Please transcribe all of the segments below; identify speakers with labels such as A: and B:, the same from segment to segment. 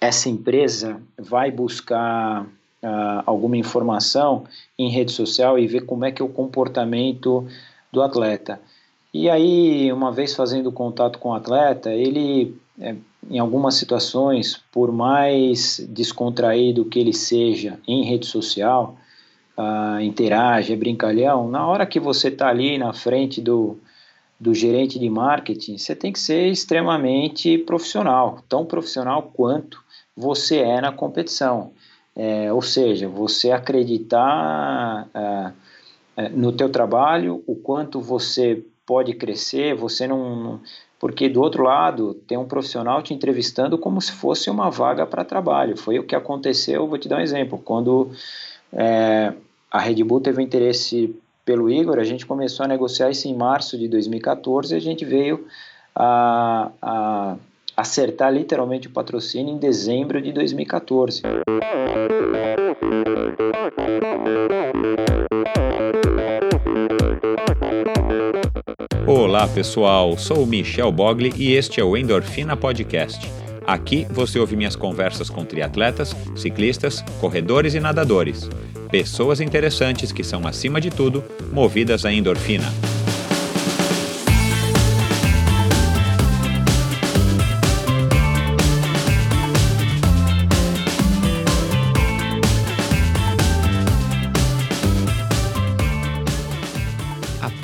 A: essa empresa vai buscar uh, alguma informação em rede social e ver como é que é o comportamento do atleta. E aí, uma vez fazendo contato com o atleta, ele, é, em algumas situações, por mais descontraído que ele seja em rede social, uh, interage, é brincalhão, na hora que você está ali na frente do, do gerente de marketing, você tem que ser extremamente profissional, tão profissional quanto você é na competição. É, ou seja, você acreditar é, é, no teu trabalho, o quanto você pode crescer, você não, porque do outro lado tem um profissional te entrevistando como se fosse uma vaga para trabalho. Foi o que aconteceu. Vou te dar um exemplo. Quando é, a Red Bull teve interesse pelo Igor, a gente começou a negociar isso em março de 2014 e a gente veio a, a acertar literalmente o patrocínio em dezembro de 2014.
B: Olá pessoal, sou Michel Bogli e este é o Endorfina Podcast. Aqui você ouve minhas conversas com triatletas, ciclistas, corredores e nadadores. Pessoas interessantes que são, acima de tudo, movidas à endorfina.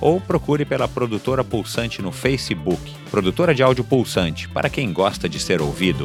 B: ou procure pela produtora Pulsante no Facebook, produtora de áudio Pulsante, para quem gosta de ser ouvido.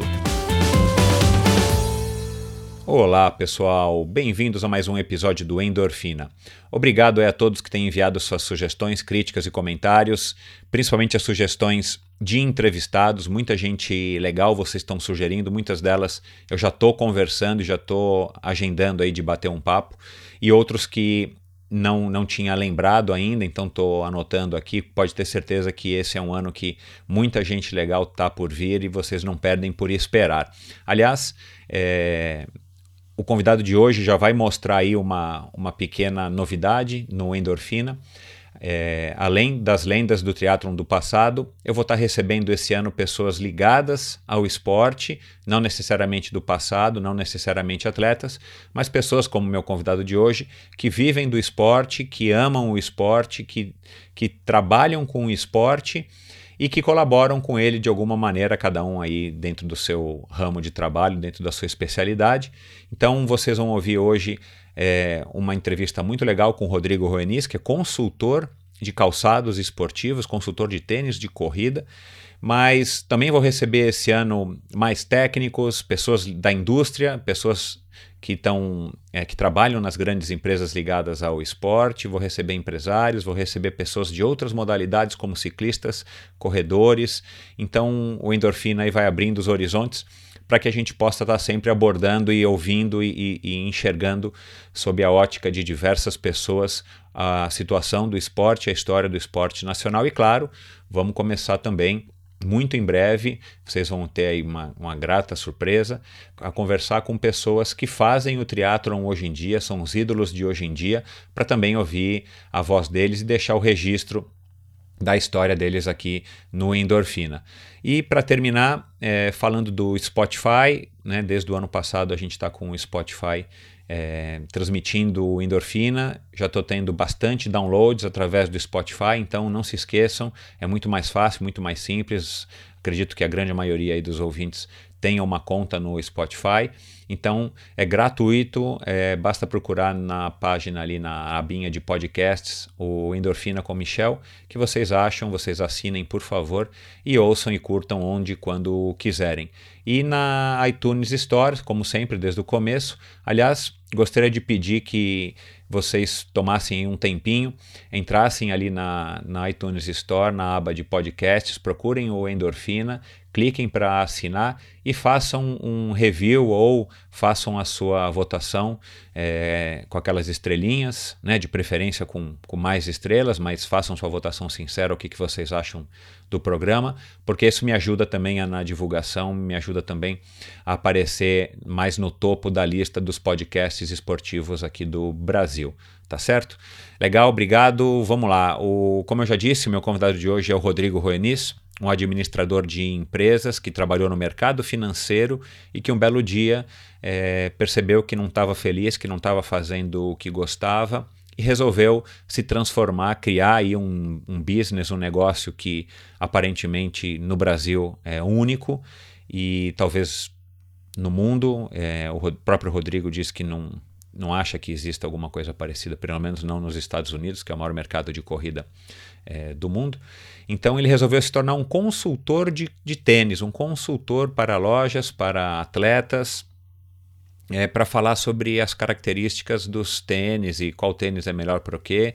B: Olá pessoal, bem-vindos a mais um episódio do Endorfina. Obrigado a todos que têm enviado suas sugestões, críticas e comentários, principalmente as sugestões de entrevistados, muita gente legal vocês estão sugerindo, muitas delas eu já estou conversando já estou agendando aí de bater um papo, e outros que não, não tinha lembrado ainda, então estou anotando aqui. Pode ter certeza que esse é um ano que muita gente legal está por vir e vocês não perdem por esperar. Aliás, é, o convidado de hoje já vai mostrar aí uma, uma pequena novidade no Endorfina. É, além das lendas do triatlon do passado, eu vou estar recebendo esse ano pessoas ligadas ao esporte, não necessariamente do passado, não necessariamente atletas, mas pessoas como meu convidado de hoje, que vivem do esporte, que amam o esporte, que, que trabalham com o esporte e que colaboram com ele de alguma maneira, cada um aí dentro do seu ramo de trabalho, dentro da sua especialidade. Então vocês vão ouvir hoje é, uma entrevista muito legal com o Rodrigo Roenis, que é consultor de calçados esportivos, consultor de tênis, de corrida, mas também vou receber esse ano mais técnicos, pessoas da indústria, pessoas que estão é, que trabalham nas grandes empresas ligadas ao esporte, vou receber empresários, vou receber pessoas de outras modalidades como ciclistas, corredores. Então o endorfina aí vai abrindo os horizontes para que a gente possa estar sempre abordando e ouvindo e, e, e enxergando sob a ótica de diversas pessoas a situação do esporte, a história do esporte nacional. E, claro, vamos começar também muito em breve, vocês vão ter aí uma, uma grata surpresa, a conversar com pessoas que fazem o triatlon hoje em dia, são os ídolos de hoje em dia, para também ouvir a voz deles e deixar o registro da história deles aqui no Endorfina. E para terminar, é, falando do Spotify, né, desde o ano passado a gente está com o Spotify é, transmitindo endorfina. Já estou tendo bastante downloads através do Spotify, então não se esqueçam, é muito mais fácil, muito mais simples. Acredito que a grande maioria dos ouvintes tenha uma conta no Spotify. Então é gratuito, é, basta procurar na página ali na abinha de podcasts o Endorfina com Michel, que vocês acham, vocês assinem por favor e ouçam e curtam onde e quando quiserem. E na iTunes Store, como sempre desde o começo, aliás, gostaria de pedir que vocês tomassem um tempinho, entrassem ali na, na iTunes Store, na aba de podcasts, procurem o Endorfina, cliquem para assinar e façam um review ou façam a sua votação é, com aquelas estrelinhas, né, de preferência com, com mais estrelas, mas façam sua votação sincera, o que, que vocês acham do programa, porque isso me ajuda também na divulgação, me ajuda também a aparecer mais no topo da lista dos podcasts esportivos aqui do Brasil. Tá certo? Legal, obrigado. Vamos lá. O, como eu já disse, meu convidado de hoje é o Rodrigo Roenis um administrador de empresas que trabalhou no mercado financeiro e que um belo dia é, percebeu que não estava feliz, que não estava fazendo o que gostava e resolveu se transformar, criar aí um, um business, um negócio que aparentemente no Brasil é único e talvez no mundo. É, o próprio Rodrigo diz que não, não acha que exista alguma coisa parecida, pelo menos não nos Estados Unidos, que é o maior mercado de corrida é, do mundo. Então ele resolveu se tornar um consultor de, de tênis, um consultor para lojas, para atletas, é, para falar sobre as características dos tênis e qual tênis é melhor para o quê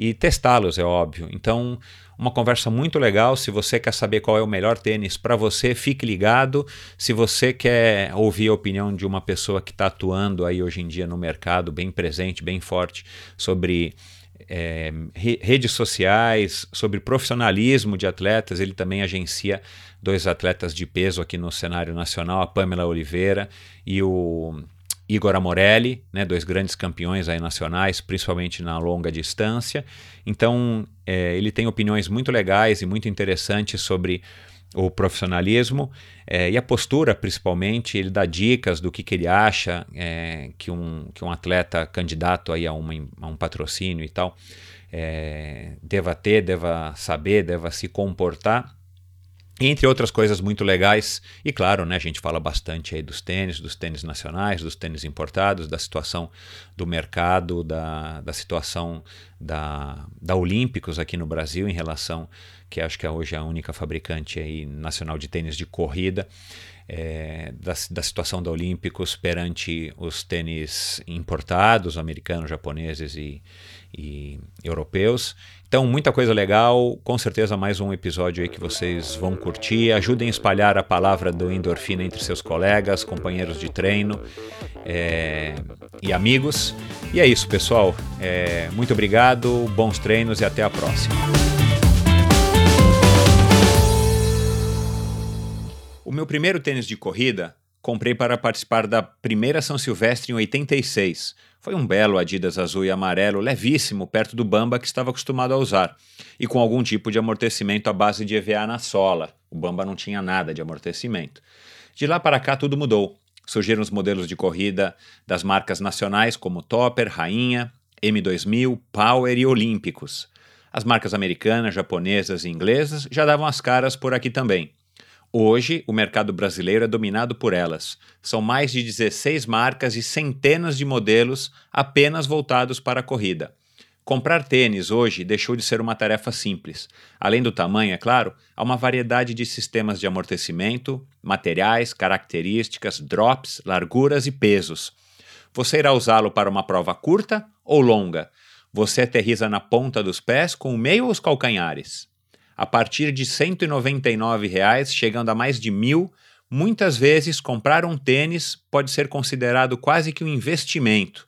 B: e testá-los, é óbvio. Então, uma conversa muito legal. Se você quer saber qual é o melhor tênis para você, fique ligado. Se você quer ouvir a opinião de uma pessoa que está atuando aí hoje em dia no mercado, bem presente, bem forte, sobre é, redes sociais, sobre profissionalismo de atletas. Ele também agencia dois atletas de peso aqui no cenário nacional, a Pamela Oliveira e o Igor Amorelli, né, dois grandes campeões aí nacionais, principalmente na longa distância. Então, é, ele tem opiniões muito legais e muito interessantes sobre o profissionalismo é, e a postura, principalmente, ele dá dicas do que, que ele acha é, que, um, que um atleta candidato aí a, uma, a um patrocínio e tal é, deva ter, deva saber, deva se comportar. Entre outras coisas muito legais, e claro, né, a gente fala bastante aí dos tênis, dos tênis nacionais, dos tênis importados, da situação do mercado, da, da situação da, da Olímpicos aqui no Brasil em relação que acho que é hoje a única fabricante aí nacional de tênis de corrida, é, da, da, situação da Olímpicos perante os tênis importados, americanos, japoneses e, e europeus. Então, muita coisa legal, com certeza mais um episódio aí que vocês vão curtir. Ajudem a espalhar a palavra do endorfina entre seus colegas, companheiros de treino é, e amigos. E é isso, pessoal. É, muito obrigado, bons treinos e até a próxima. O meu primeiro tênis de corrida comprei para participar da primeira São Silvestre em 86. Foi um belo Adidas azul e amarelo, levíssimo, perto do Bamba que estava acostumado a usar, e com algum tipo de amortecimento à base de EVA na sola. O Bamba não tinha nada de amortecimento. De lá para cá tudo mudou. Surgiram os modelos de corrida das marcas nacionais como Topper, Rainha, M2000, Power e Olímpicos. As marcas americanas, japonesas e inglesas já davam as caras por aqui também. Hoje, o mercado brasileiro é dominado por elas. São mais de 16 marcas e centenas de modelos apenas voltados para a corrida. Comprar tênis hoje deixou de ser uma tarefa simples. Além do tamanho, é claro, há uma variedade de sistemas de amortecimento, materiais, características, drops, larguras e pesos. Você irá usá-lo para uma prova curta ou longa? Você aterriza na ponta dos pés com o meio ou os calcanhares? A partir de 199 reais, chegando a mais de mil, muitas vezes comprar um tênis pode ser considerado quase que um investimento.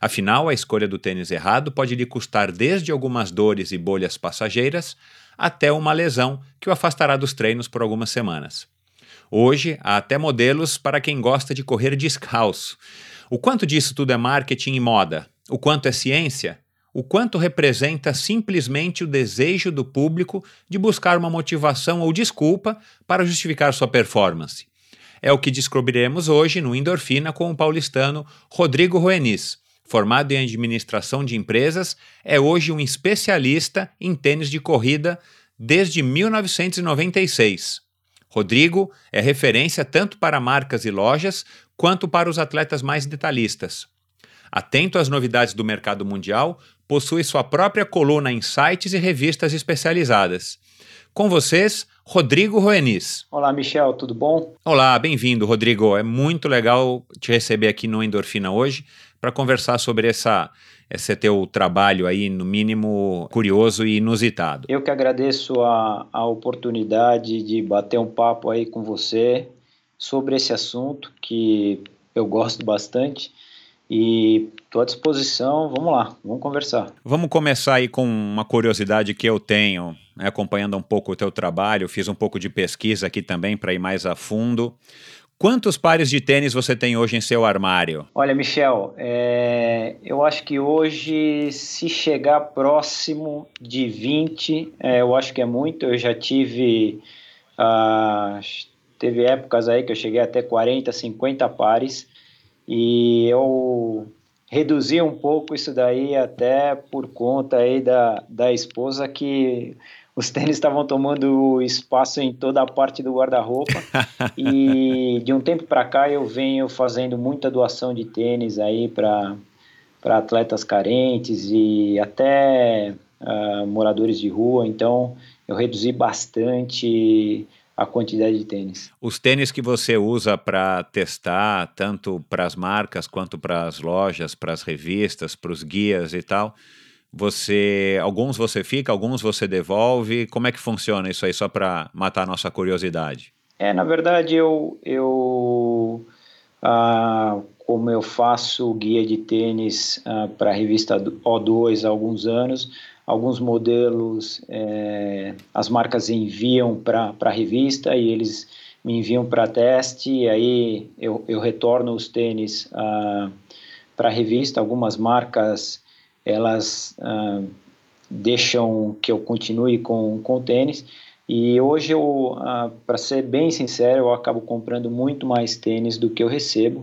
B: Afinal, a escolha do tênis errado pode lhe custar desde algumas dores e bolhas passageiras até uma lesão que o afastará dos treinos por algumas semanas. Hoje, há até modelos para quem gosta de correr descalço. O quanto disso tudo é marketing e moda? O quanto é ciência? O quanto representa simplesmente o desejo do público de buscar uma motivação ou desculpa para justificar sua performance. É o que descobriremos hoje no Endorfina com o paulistano Rodrigo Roenis. Formado em administração de empresas, é hoje um especialista em tênis de corrida desde 1996. Rodrigo é referência tanto para marcas e lojas quanto para os atletas mais detalhistas. Atento às novidades do mercado mundial, possui sua própria coluna em sites e revistas especializadas. Com vocês, Rodrigo Roenis.
A: Olá, Michel, tudo bom?
B: Olá, bem-vindo, Rodrigo. É muito legal te receber aqui no Endorfina hoje, para conversar sobre essa, esse teu trabalho aí, no mínimo curioso e inusitado.
A: Eu que agradeço a, a oportunidade de bater um papo aí com você sobre esse assunto que eu gosto bastante e estou à disposição. Vamos lá, vamos conversar.
B: Vamos começar aí com uma curiosidade que eu tenho, né, acompanhando um pouco o teu trabalho. Fiz um pouco de pesquisa aqui também para ir mais a fundo. Quantos pares de tênis você tem hoje em seu armário?
A: Olha, Michel, é, eu acho que hoje, se chegar próximo de 20, é, eu acho que é muito. Eu já tive. Uh, teve épocas aí que eu cheguei até 40, 50 pares. E eu reduzi um pouco isso daí até por conta aí da, da esposa que os tênis estavam tomando espaço em toda a parte do guarda-roupa. e de um tempo para cá eu venho fazendo muita doação de tênis aí para para atletas carentes e até uh, moradores de rua. Então eu reduzi bastante a quantidade de tênis.
B: Os tênis que você usa para testar, tanto para as marcas quanto para as lojas, para as revistas, para os guias e tal, você, alguns você fica, alguns você devolve. Como é que funciona isso aí, só para matar a nossa curiosidade?
A: É, na verdade, eu, eu ah, como eu faço guia de tênis ah, para a revista O2 há alguns anos, alguns modelos é, as marcas enviam para a revista e eles me enviam para teste, e aí eu, eu retorno os tênis ah, para a revista. Algumas marcas elas ah, deixam que eu continue com, com o tênis. E hoje eu, ah, para ser bem sincero, eu acabo comprando muito mais tênis do que eu recebo.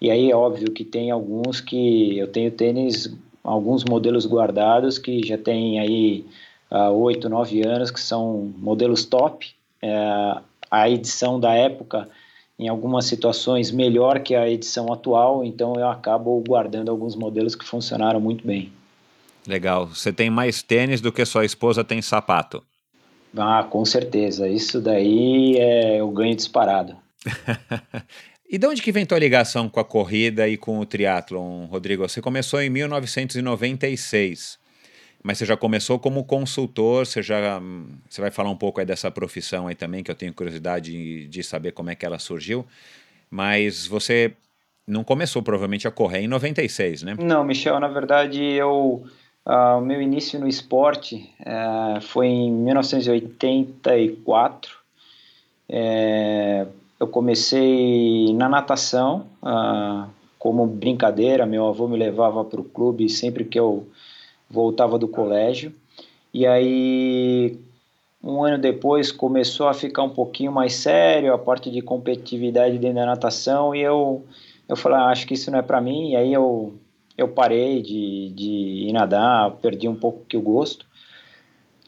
A: E aí é óbvio que tem alguns que eu tenho tênis, alguns modelos guardados que já tem aí ah, oito, uh, nove anos, que são modelos top. É, a edição da época, em algumas situações, melhor que a edição atual, então eu acabo guardando alguns modelos que funcionaram muito bem.
B: Legal. Você tem mais tênis do que sua esposa tem sapato.
A: Ah, com certeza. Isso daí é o ganho disparado.
B: e de onde que vem tua ligação com a corrida e com o triatlon, Rodrigo? Você começou em 1996, mas você já começou como consultor, você já você vai falar um pouco aí dessa profissão aí também, que eu tenho curiosidade de saber como é que ela surgiu, mas você não começou provavelmente a correr em 96, né?
A: Não, Michel, na verdade eu Uh, o meu início no esporte uh, foi em 1984. É, eu comecei na natação uh, como brincadeira. Meu avô me levava para o clube sempre que eu voltava do colégio. E aí, um ano depois, começou a ficar um pouquinho mais sério a parte de competitividade dentro da natação. E eu, eu falei, ah, acho que isso não é para mim. E aí eu eu parei de, de nadar, perdi um pouco que o gosto.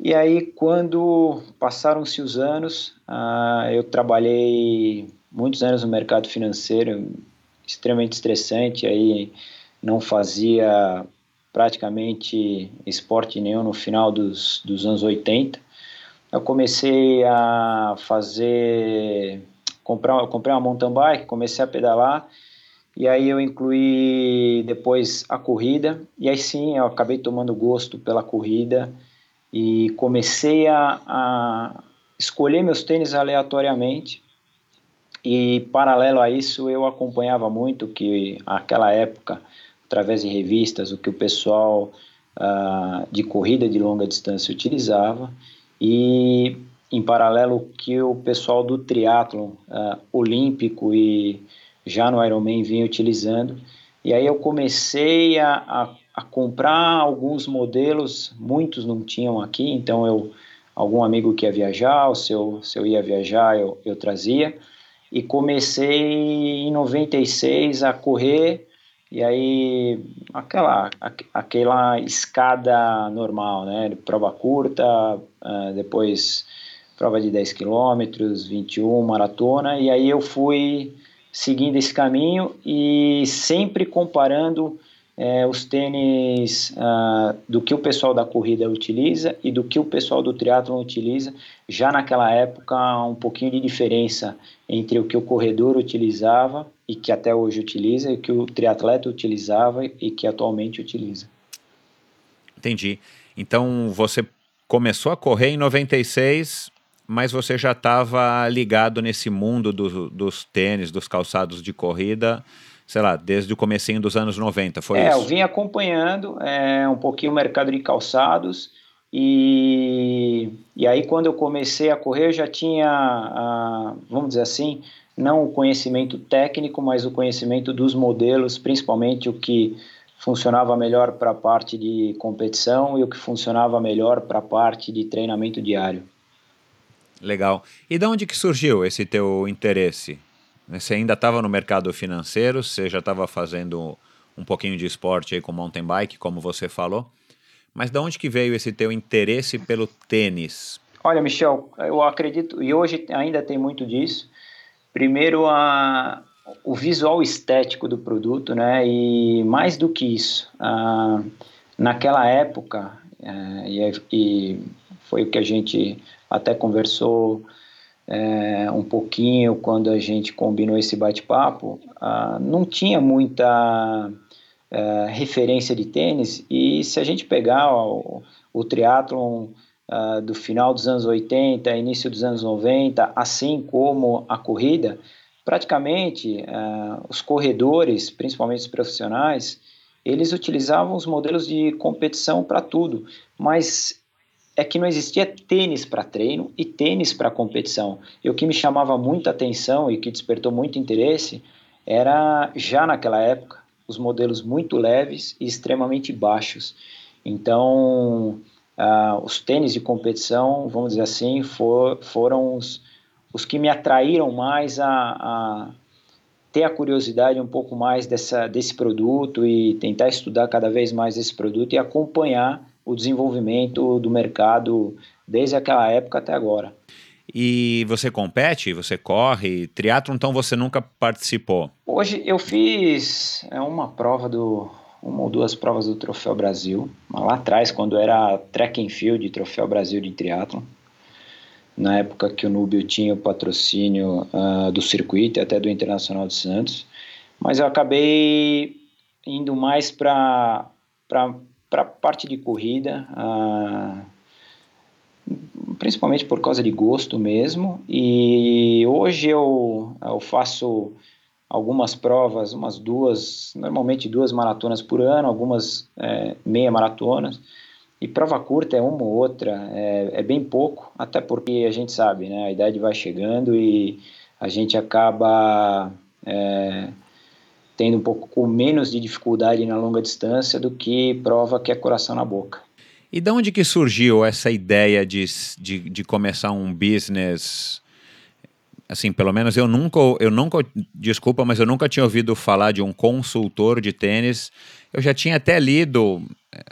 A: E aí, quando passaram-se os anos, uh, eu trabalhei muitos anos no mercado financeiro, extremamente estressante, aí não fazia praticamente esporte nenhum no final dos, dos anos 80. Eu comecei a fazer, comprar, comprei uma mountain bike, comecei a pedalar e aí eu incluí depois a corrida, e aí sim eu acabei tomando gosto pela corrida e comecei a, a escolher meus tênis aleatoriamente. E paralelo a isso eu acompanhava muito que aquela época, através de revistas, o que o pessoal uh, de corrida de longa distância utilizava e em paralelo o que o pessoal do triatlon uh, olímpico e já no Ironman vinha utilizando. E aí eu comecei a, a, a, comprar alguns modelos, muitos não tinham aqui, então eu algum amigo que ia viajar, ou se eu, se eu ia viajar, eu, eu trazia. E comecei em 96 a correr, e aí aquela, aquela escada normal, né? Prova curta, uh, depois prova de 10 quilômetros, 21, maratona, e aí eu fui seguindo esse caminho e sempre comparando é, os tênis uh, do que o pessoal da corrida utiliza e do que o pessoal do triatlon utiliza. Já naquela época, um pouquinho de diferença entre o que o corredor utilizava e que até hoje utiliza, e que o triatleta utilizava e que atualmente utiliza.
B: Entendi. Então você começou a correr em 96, mas você já estava ligado nesse mundo do, dos tênis, dos calçados de corrida, sei lá, desde o comecinho dos anos 90, foi
A: é,
B: isso?
A: É, eu vim acompanhando é, um pouquinho o mercado de calçados e, e aí quando eu comecei a correr eu já tinha, a, vamos dizer assim, não o conhecimento técnico, mas o conhecimento dos modelos, principalmente o que funcionava melhor para a parte de competição e o que funcionava melhor para a parte de treinamento diário.
B: Legal. E de onde que surgiu esse teu interesse? Você ainda estava no mercado financeiro, você já estava fazendo um pouquinho de esporte aí com mountain bike, como você falou. Mas de onde que veio esse teu interesse pelo tênis?
A: Olha, Michel, eu acredito, e hoje ainda tem muito disso. Primeiro, a, o visual estético do produto, né? E mais do que isso, ah, naquela época, é, e, e, foi o que a gente até conversou é, um pouquinho quando a gente combinou esse bate-papo, ah, não tinha muita é, referência de tênis. E se a gente pegar o, o triatlon ah, do final dos anos 80, início dos anos 90, assim como a corrida, praticamente uh, os corredores, principalmente os profissionais, eles utilizavam os modelos de competição para tudo, mas é que não existia tênis para treino e tênis para competição. E o que me chamava muita atenção e que despertou muito interesse era já naquela época os modelos muito leves e extremamente baixos. Então, uh, os tênis de competição, vamos dizer assim, for, foram os, os que me atraíram mais a, a ter a curiosidade um pouco mais dessa, desse produto e tentar estudar cada vez mais esse produto e acompanhar o desenvolvimento do mercado desde aquela época até agora.
B: E você compete, você corre, triatlo, então você nunca participou?
A: Hoje eu fiz é, uma prova do uma ou duas provas do Troféu Brasil, lá atrás quando era track and field, Troféu Brasil de triatlo na época que o Núbio tinha o patrocínio uh, do circuito e até do Internacional de Santos, mas eu acabei indo mais para a parte de corrida, uh, principalmente por causa de gosto mesmo, e hoje eu, eu faço algumas provas, umas duas, normalmente duas maratonas por ano, algumas é, meia maratonas, e prova curta é uma ou outra, é, é, bem pouco, até porque a gente sabe, né? A idade vai chegando e a gente acaba é, tendo um pouco com menos de dificuldade na longa distância do que prova que é coração na boca.
B: E de onde que surgiu essa ideia de, de, de começar um business assim, pelo menos eu nunca, eu nunca, desculpa, mas eu nunca tinha ouvido falar de um consultor de tênis. Eu já tinha até lido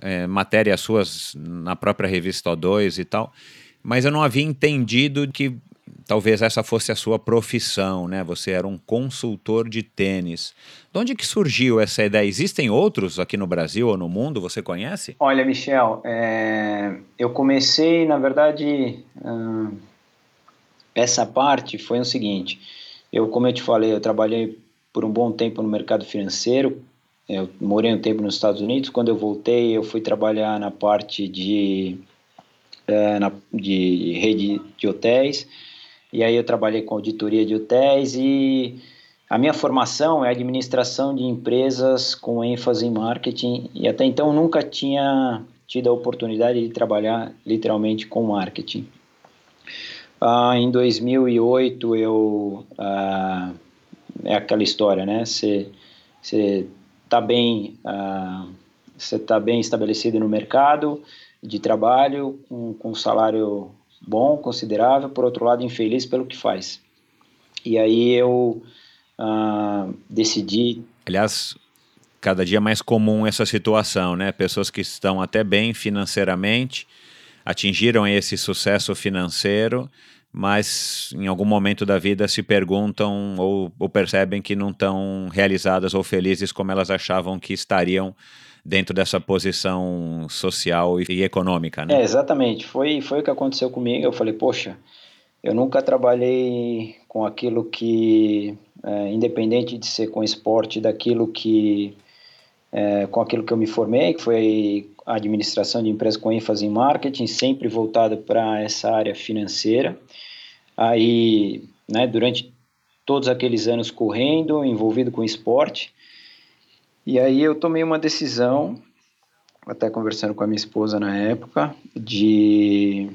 B: é, matérias suas na própria revista O2 e tal, mas eu não havia entendido que talvez essa fosse a sua profissão, né? Você era um consultor de tênis. De onde que surgiu essa ideia? Existem outros aqui no Brasil ou no mundo? Você conhece?
A: Olha, Michel, é... eu comecei, na verdade, hum... essa parte foi o seguinte. Eu, como eu te falei, eu trabalhei por um bom tempo no mercado financeiro, eu morei um tempo nos Estados Unidos. Quando eu voltei, eu fui trabalhar na parte de, é, na, de rede de hotéis. E aí eu trabalhei com auditoria de hotéis e a minha formação é administração de empresas com ênfase em marketing e até então nunca tinha tido a oportunidade de trabalhar literalmente com marketing. Ah, em 2008 eu ah, é aquela história, né? Você está bem, uh, você está bem estabelecido no mercado de trabalho, com, com salário bom, considerável, por outro lado, infeliz pelo que faz. E aí eu uh, decidi.
B: Aliás, cada dia mais comum essa situação, né? Pessoas que estão até bem financeiramente, atingiram esse sucesso financeiro, mas em algum momento da vida se perguntam ou, ou percebem que não estão realizadas ou felizes como elas achavam que estariam dentro dessa posição social e econômica, né?
A: É, exatamente. Foi, foi o que aconteceu comigo. Eu falei, poxa, eu nunca trabalhei com aquilo que, é, independente de ser com esporte, daquilo que, é, com aquilo que eu me formei, que foi administração de empresas com ênfase em marketing, sempre voltado para essa área financeira. Aí, né, durante todos aqueles anos correndo, envolvido com esporte, e aí eu tomei uma decisão, até conversando com a minha esposa na época, de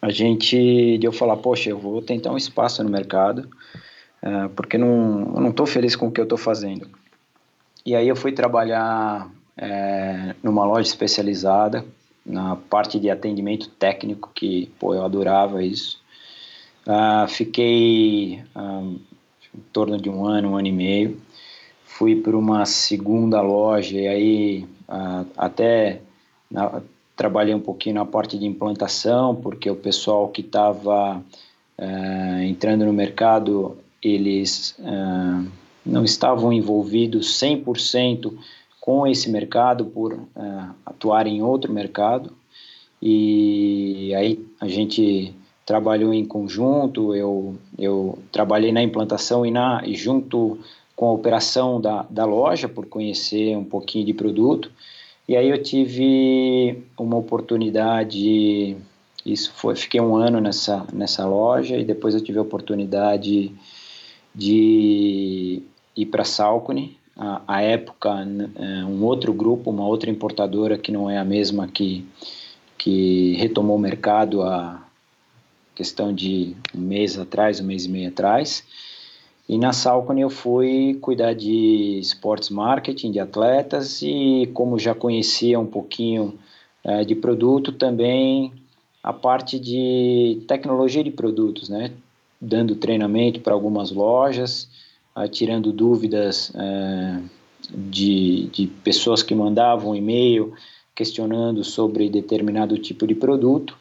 A: a gente de eu falar, poxa, eu vou tentar um espaço no mercado, uh, porque não, eu não estou feliz com o que eu estou fazendo. E aí eu fui trabalhar é, numa loja especializada, na parte de atendimento técnico, que, pô, eu adorava isso. Uh, fiquei um, em torno de um ano, um ano e meio. Fui para uma segunda loja e aí uh, até na, trabalhei um pouquinho na parte de implantação, porque o pessoal que estava uh, eh, entrando no mercado, eles uh, não estavam envolvidos 100% com esse mercado por uh, atuar em outro mercado. E aí a gente trabalhou em conjunto, eu, eu trabalhei na implantação e, na, e junto com a operação da, da loja, por conhecer um pouquinho de produto, e aí eu tive uma oportunidade, isso foi, fiquei um ano nessa, nessa loja e depois eu tive a oportunidade de ir para Salcone, a, a, época é, um outro grupo, uma outra importadora que não é a mesma que, que retomou o mercado a questão de um mês atrás, um mês e meio atrás, e na Salcone eu fui cuidar de esportes marketing, de atletas e como já conhecia um pouquinho é, de produto, também a parte de tecnologia de produtos, né? Dando treinamento para algumas lojas, é, tirando dúvidas é, de, de pessoas que mandavam e-mail questionando sobre determinado tipo de produto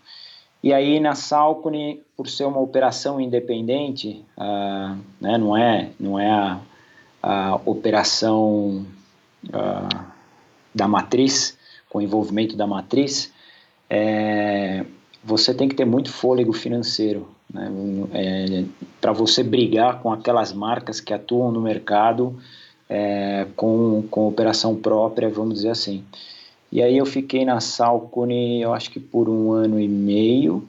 A: e aí na Salcone, por ser uma operação independente, uh, né, não é, não é a, a operação uh, da matriz, com envolvimento da matriz, é, você tem que ter muito fôlego financeiro né, é, para você brigar com aquelas marcas que atuam no mercado é, com, com operação própria, vamos dizer assim. E aí eu fiquei na Salcone, eu acho que por um ano e meio.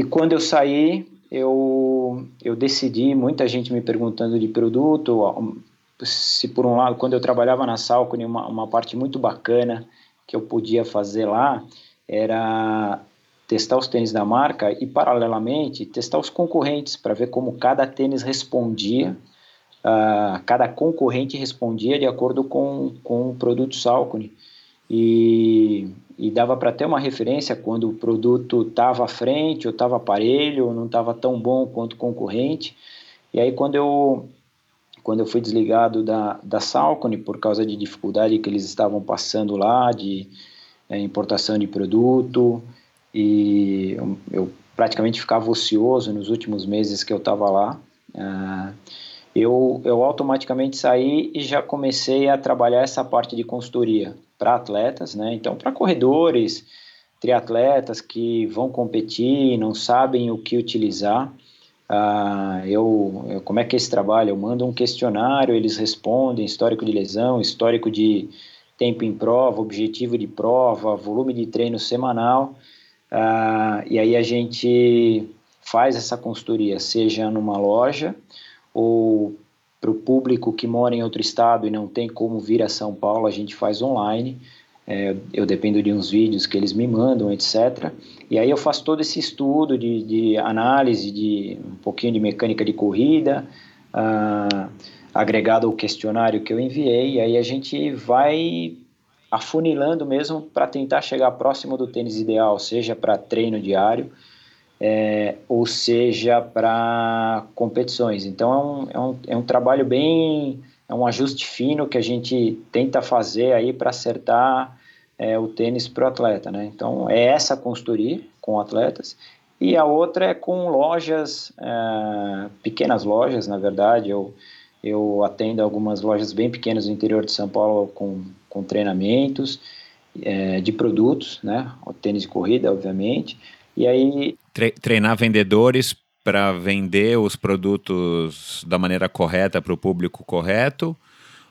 A: E quando eu saí, eu, eu decidi, muita gente me perguntando de produto, se por um lado, quando eu trabalhava na Salcone, uma, uma parte muito bacana que eu podia fazer lá era testar os tênis da marca e, paralelamente, testar os concorrentes para ver como cada tênis respondia, uh, cada concorrente respondia de acordo com, com o produto Salcone e, e dava para ter uma referência quando o produto estava à frente, ou estava aparelho, ou não estava tão bom quanto o concorrente. E aí quando eu quando eu fui desligado da, da Salcone por causa de dificuldade que eles estavam passando lá de é, importação de produto e eu, eu, praticamente ficava ocioso nos últimos meses que eu estava lá. Uh, eu, eu automaticamente saí e já comecei a trabalhar essa parte de consultoria para atletas, né? Então, para corredores, triatletas que vão competir, não sabem o que utilizar, uh, eu, eu, como é que é esse trabalho? Eu mando um questionário, eles respondem histórico de lesão, histórico de tempo em prova, objetivo de prova, volume de treino semanal, uh, e aí a gente faz essa consultoria, seja numa loja ou para o público que mora em outro estado e não tem como vir a São Paulo, a gente faz online. É, eu dependo de uns vídeos que eles me mandam, etc. E aí eu faço todo esse estudo de, de análise, de um pouquinho de mecânica de corrida, uh, agregado ao questionário que eu enviei, e aí a gente vai afunilando mesmo para tentar chegar próximo do tênis ideal, seja para treino diário, é, ou seja para competições. Então é um, é, um, é um trabalho bem, é um ajuste fino que a gente tenta fazer aí para acertar é, o tênis para o atleta, né? Então é essa consultoria com atletas e a outra é com lojas, é, pequenas lojas, na verdade, eu, eu atendo algumas lojas bem pequenas no interior de São Paulo com, com treinamentos é, de produtos, né? O tênis de corrida, obviamente, e aí
B: treinar vendedores para vender os produtos da maneira correta para o público correto,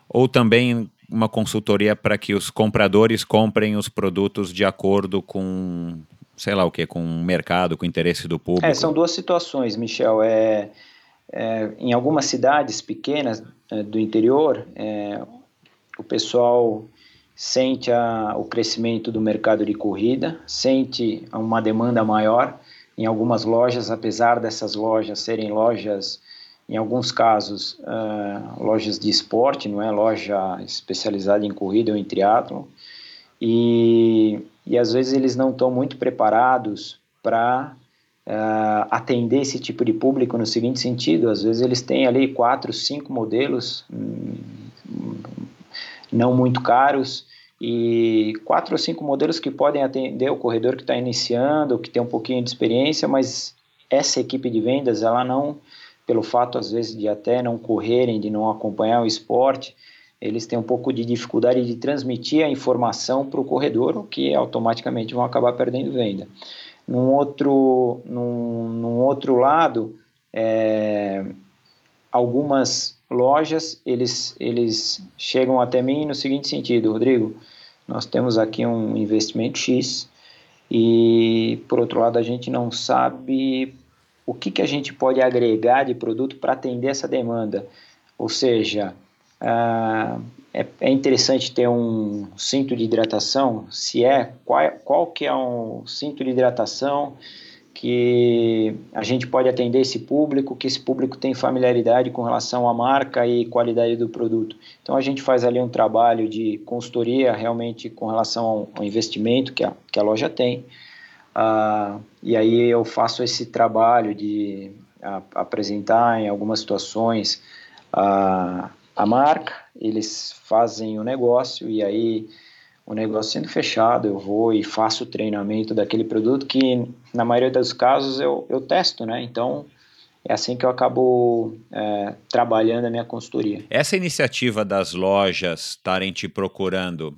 B: ou também uma consultoria para que os compradores comprem os produtos de acordo com, sei lá o que, com o mercado, com o interesse do público?
A: É, são duas situações, Michel. É, é em algumas cidades pequenas é, do interior, é, o pessoal sente a, o crescimento do mercado de corrida, sente uma demanda maior em algumas lojas, apesar dessas lojas serem lojas, em alguns casos, uh, lojas de esporte, não é? Loja especializada em corrida ou em triatlo, e, e às vezes eles não estão muito preparados para uh, atender esse tipo de público no seguinte sentido, às vezes eles têm ali quatro, cinco modelos, hum, não muito caros, e quatro ou cinco modelos que podem atender o corredor que está iniciando, que tem um pouquinho de experiência, mas essa equipe de vendas, ela não, pelo fato às vezes de até não correrem, de não acompanhar o esporte, eles têm um pouco de dificuldade de transmitir a informação para o corredor, o que automaticamente vão acabar perdendo venda. Num outro, num, num outro lado, é, algumas lojas, eles, eles chegam até mim no seguinte sentido, Rodrigo, nós temos aqui um investimento X e, por outro lado, a gente não sabe o que, que a gente pode agregar de produto para atender essa demanda. Ou seja, ah, é, é, interessante ter um cinto de hidratação, se é, qual, qual que é um cinto de hidratação que a gente pode atender esse público, que esse público tem familiaridade com relação à marca e qualidade do produto. Então a gente faz ali um trabalho de consultoria realmente com relação ao, investimento que a, que a loja tem. Uh, e aí eu faço esse trabalho de a, apresentar em algumas situações a, a marca, eles fazem o negócio e aí o negócio sendo fechado, eu vou e faço o treinamento daquele produto que, na maioria dos casos, eu, eu testo, né? Então, é assim que eu acabo é, trabalhando a minha consultoria.
B: Essa iniciativa das lojas estarem te procurando,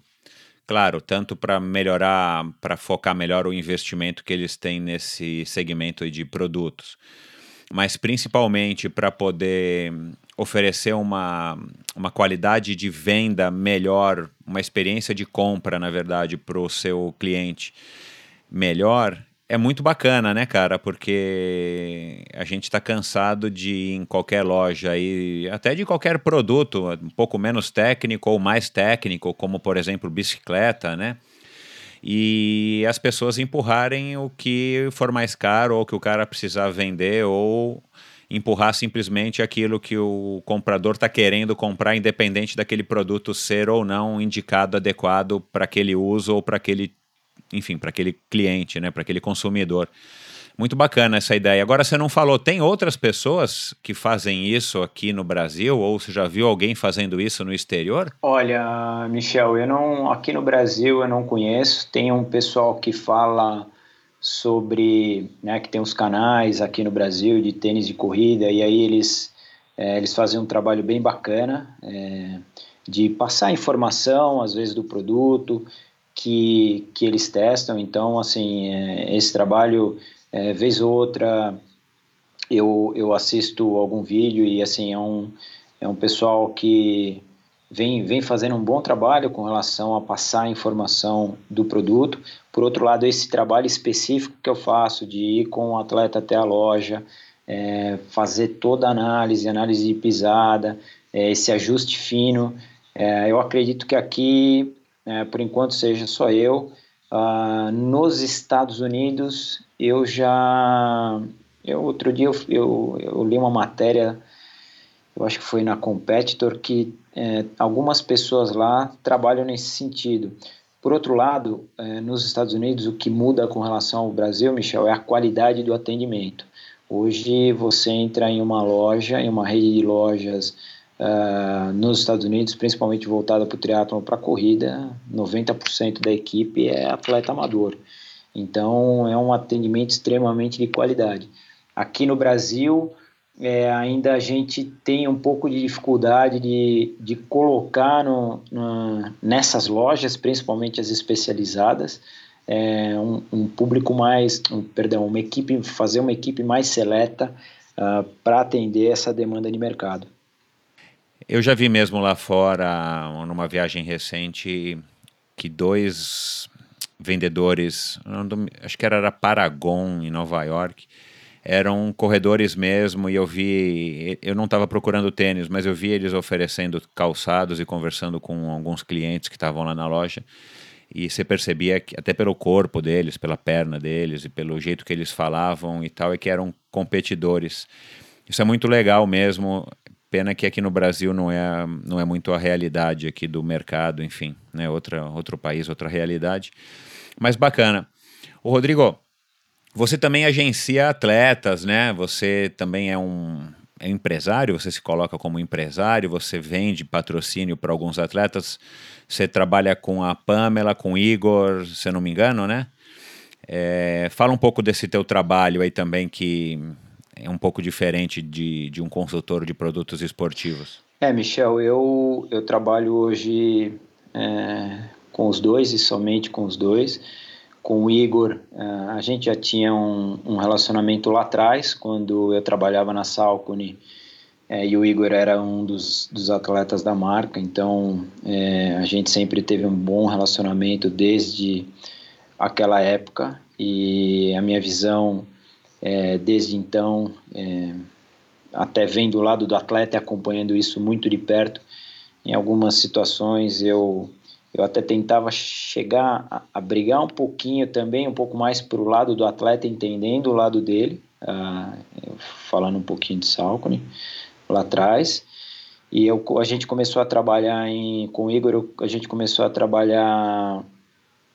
B: claro, tanto para melhorar, para focar melhor o investimento que eles têm nesse segmento de produtos, mas principalmente para poder oferecer uma, uma qualidade de venda melhor, uma experiência de compra, na verdade, para o seu cliente melhor, é muito bacana, né, cara? Porque a gente está cansado de ir em qualquer loja e até de qualquer produto, um pouco menos técnico ou mais técnico, como por exemplo bicicleta, né? E as pessoas empurrarem o que for mais caro ou que o cara precisar vender ou empurrar simplesmente aquilo que o comprador está querendo comprar, independente daquele produto ser ou não indicado adequado para aquele uso ou para aquele, enfim, para aquele cliente, né, para aquele consumidor. Muito bacana essa ideia. Agora você não falou, tem outras pessoas que fazem isso aqui no Brasil ou você já viu alguém fazendo isso no exterior?
A: Olha, Michel, eu não aqui no Brasil eu não conheço. Tem um pessoal que fala sobre, né, que tem uns canais aqui no Brasil de tênis de corrida e aí eles é, eles fazem um trabalho bem bacana é, de passar informação às vezes do produto que, que eles testam. Então assim é, esse trabalho é, vez ou outra eu, eu assisto algum vídeo e assim é um, é um pessoal que vem, vem fazendo um bom trabalho com relação a passar a informação do produto. Por outro lado, esse trabalho específico que eu faço de ir com o atleta até a loja, é, fazer toda a análise, análise de pisada, é, esse ajuste fino, é, eu acredito que aqui, é, por enquanto, seja só eu. Uh, nos Estados Unidos, eu já. Eu, outro dia eu, eu, eu li uma matéria eu acho que foi na Competitor, que é, algumas pessoas lá trabalham nesse sentido. Por outro lado, é, nos Estados Unidos, o que muda com relação ao Brasil, Michel, é a qualidade do atendimento. Hoje você entra em uma loja, em uma rede de lojas uh, nos Estados Unidos, principalmente voltada para o triatlon para corrida, 90% da equipe é atleta amador. Então é um atendimento extremamente de qualidade. Aqui no Brasil, é, ainda a gente tem um pouco de dificuldade de, de colocar no, no, nessas lojas, principalmente as especializadas, é, um, um, público mais, um, perdão, uma equipe, fazer uma equipe mais seleta uh, para atender essa demanda de mercado.
B: Eu já vi mesmo lá fora, numa viagem recente, que dois vendedores, acho que era Paragon, em Nova York, eram corredores mesmo e eu vi, eu não estava procurando tênis, mas eu vi eles oferecendo calçados e conversando com alguns clientes que estavam lá na loja e você percebia que até pelo corpo deles, pela perna deles e pelo jeito que eles falavam e tal, é que eram competidores. Isso é muito legal mesmo. Pena que aqui no Brasil não é, não é muito a realidade aqui do mercado, enfim, né? Outra, outro país, outra realidade. Mas bacana. O Rodrigo, você também agencia atletas, né? Você também é um é empresário, você se coloca como empresário, você vende patrocínio para alguns atletas. Você trabalha com a Pamela, com o Igor, se eu não me engano, né? É, fala um pouco desse teu trabalho aí também, que é um pouco diferente de, de um consultor de produtos esportivos.
A: É, Michel, eu, eu trabalho hoje é, com os dois e somente com os dois com o Igor, eh, a gente já tinha um, um, relacionamento lá atrás, quando eu trabalhava na Salcone, é, e o Igor era um dos, dos atletas da marca, então é, a gente sempre teve um bom relacionamento desde aquela época, e a minha visão é, desde então, até vendo o lado do atleta e acompanhando isso muito de perto, em algumas situações eu eu até tentava chegar a, a brigar um pouquinho também, um pouco mais para o lado do atleta, entendendo o lado dele, uh, falando um pouquinho de Salcone lá atrás. E eu, a gente começou a trabalhar em, com o Igor, a gente começou a trabalhar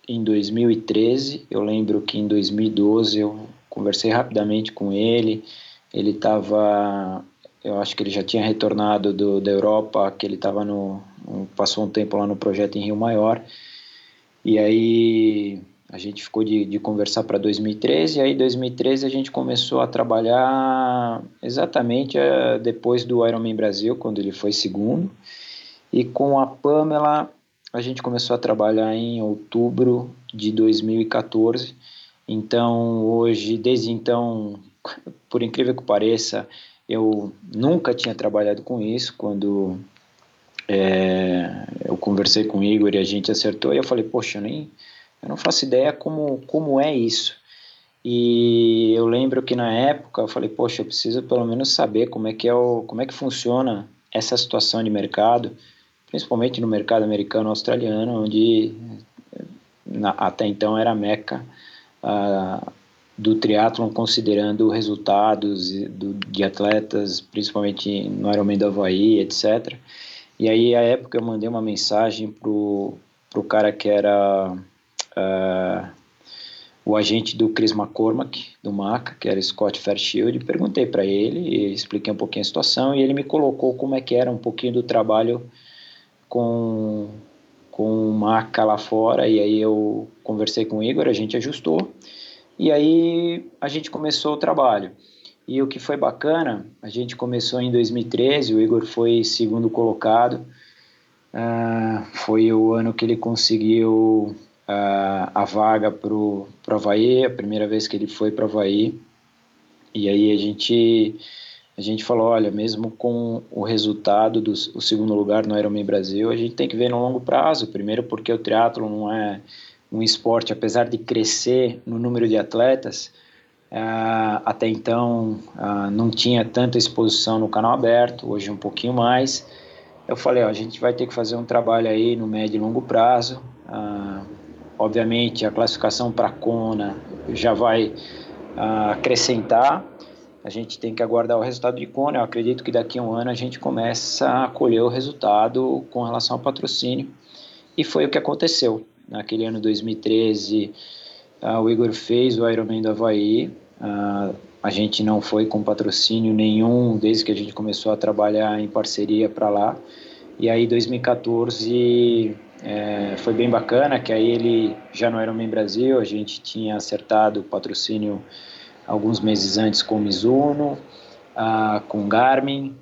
A: em 2013. Eu lembro que em 2012 eu conversei rapidamente com ele. Ele estava, eu acho que ele já tinha retornado do, da Europa, que ele estava no, passou um tempo lá no projeto em Rio Maior, e aí a gente ficou de, de conversar para 2013, e aí 2013 a gente começou a trabalhar exatamente uh, depois do Ironman Brasil, quando ele foi segundo, e com a Pamela a gente começou a trabalhar em outubro de 2014, então hoje, desde então, por incrível que pareça, eu nunca tinha trabalhado com isso, quando é, eu conversei com o Igor e a gente acertou e eu falei, poxa, eu nem eu não faço ideia como, como é isso. E eu lembro que na época eu falei, poxa, eu preciso pelo menos saber como é que é o, como é que funciona essa situação de mercado, principalmente no mercado americano australiano, onde na, até então era a meca do triatlon, considerando resultados do, de atletas, principalmente no Ironman do Havaí, etc. E aí, à época, eu mandei uma mensagem pro, pro cara que era uh, o agente do Chris McCormack, do MACA, que era Scott Fairchild, perguntei para ele, e expliquei um pouquinho a situação, e ele me colocou como é que era um pouquinho do trabalho com, com o MACA lá fora, e aí eu conversei com o Igor, a gente ajustou, e aí a gente começou o trabalho. E o que foi bacana, a gente começou em 2013, o Igor foi segundo colocado, uh, foi o ano que ele conseguiu uh, a vaga para o Havaí, a primeira vez que ele foi para o Havaí, e aí a gente, a gente falou, olha, mesmo com o resultado do o segundo lugar no Ironman Brasil, a gente tem que ver no longo prazo, primeiro porque o triatlo não é um esporte, apesar de crescer no número de atletas, Uh, até então uh, não tinha tanta exposição no canal aberto, hoje um pouquinho mais. Eu falei, ó, a gente vai ter que fazer um trabalho aí no médio e longo prazo. Uh, obviamente a classificação para a Kona já vai acrescentar. A gente tem que aguardar o resultado de Kona. Eu acredito que daqui a um ano a gente começa a colher o resultado com relação ao patrocínio. E foi o que aconteceu. Naquele ano 2013, Uh, o Igor fez o Ironman do Havaí. Uh, a gente não foi com patrocínio nenhum desde que a gente começou a trabalhar em parceria para lá. E aí 2014 é, foi bem bacana, que aí ele já no Ironman Brasil, a gente tinha acertado o patrocínio alguns meses antes com Mizuno, uh, com Garmin,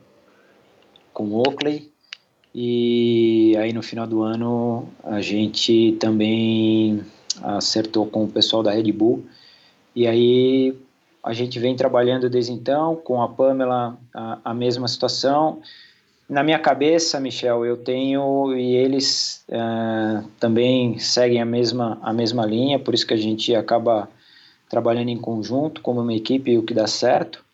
A: com Oakley. E aí no final do ano a gente também acertou com o pessoal da Red Bull. E aí a gente vem trabalhando desde então, com a Pamela a, a mesma situação. Na minha cabeça, Michel, eu tenho e eles uh, também seguem a mesma, a mesma linha, por isso que a gente acaba trabalhando em conjunto como uma equipe o que dá certo,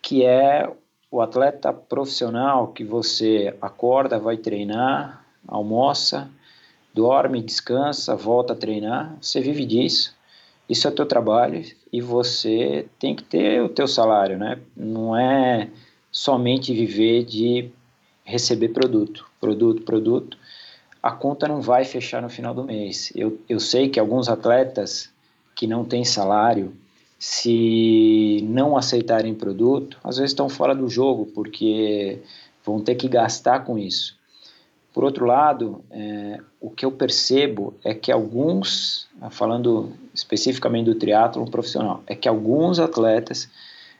A: que é o atleta profissional que você acorda, vai treinar, almoça, dorme, descansa, volta a treinar, você vive disso. Isso é teu trabalho e você tem que ter o teu salário, né? Não é somente viver de receber produto, produto, produto, a conta não vai fechar no final do mês. Eu, eu sei que alguns atletas que não têm salário, se não aceitarem produto, às vezes estão fora do jogo, porque vão ter que gastar com isso. Por outro lado, é, o que eu percebo é que alguns, falando especificamente do triatlo profissional, é que alguns atletas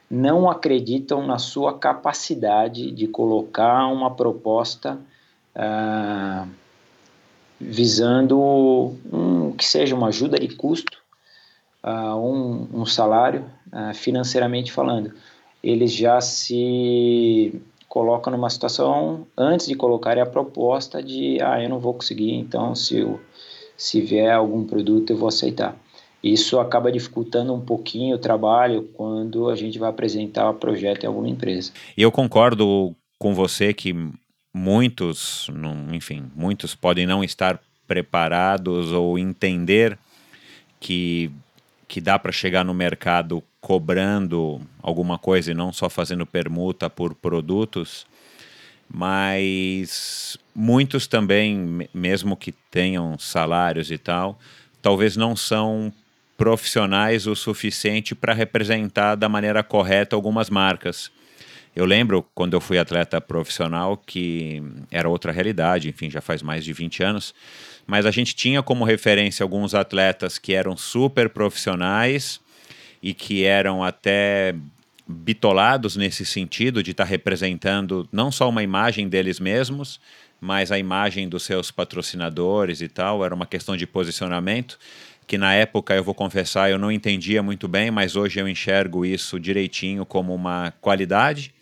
A: não acreditam na sua capacidade de colocar uma proposta uh, visando um, que seja uma ajuda de custo, uh, um, um, salário, uh, financeiramente falando. Eles já se colocam numa situação, antes de colocarem a proposta de, ah, eu não vou conseguir, então se, eu, se vier algum produto eu vou aceitar. Isso acaba dificultando um pouquinho o trabalho quando a gente vai apresentar o projeto em alguma empresa.
B: Eu concordo com você que muitos, enfim, muitos podem não estar preparados ou entender que, que dá para chegar no mercado cobrando alguma coisa e não só fazendo permuta por produtos, mas muitos também, mesmo que tenham salários e tal, talvez não são profissionais o suficiente para representar da maneira correta algumas marcas. Eu lembro quando eu fui atleta profissional que era outra realidade, enfim, já faz mais de 20 anos, mas a gente tinha como referência alguns atletas que eram super profissionais e que eram até bitolados nesse sentido de estar tá representando não só uma imagem deles mesmos, mas a imagem dos seus patrocinadores e tal, era uma questão de posicionamento que na época eu vou confessar eu não entendia muito bem, mas hoje eu enxergo isso direitinho como uma qualidade,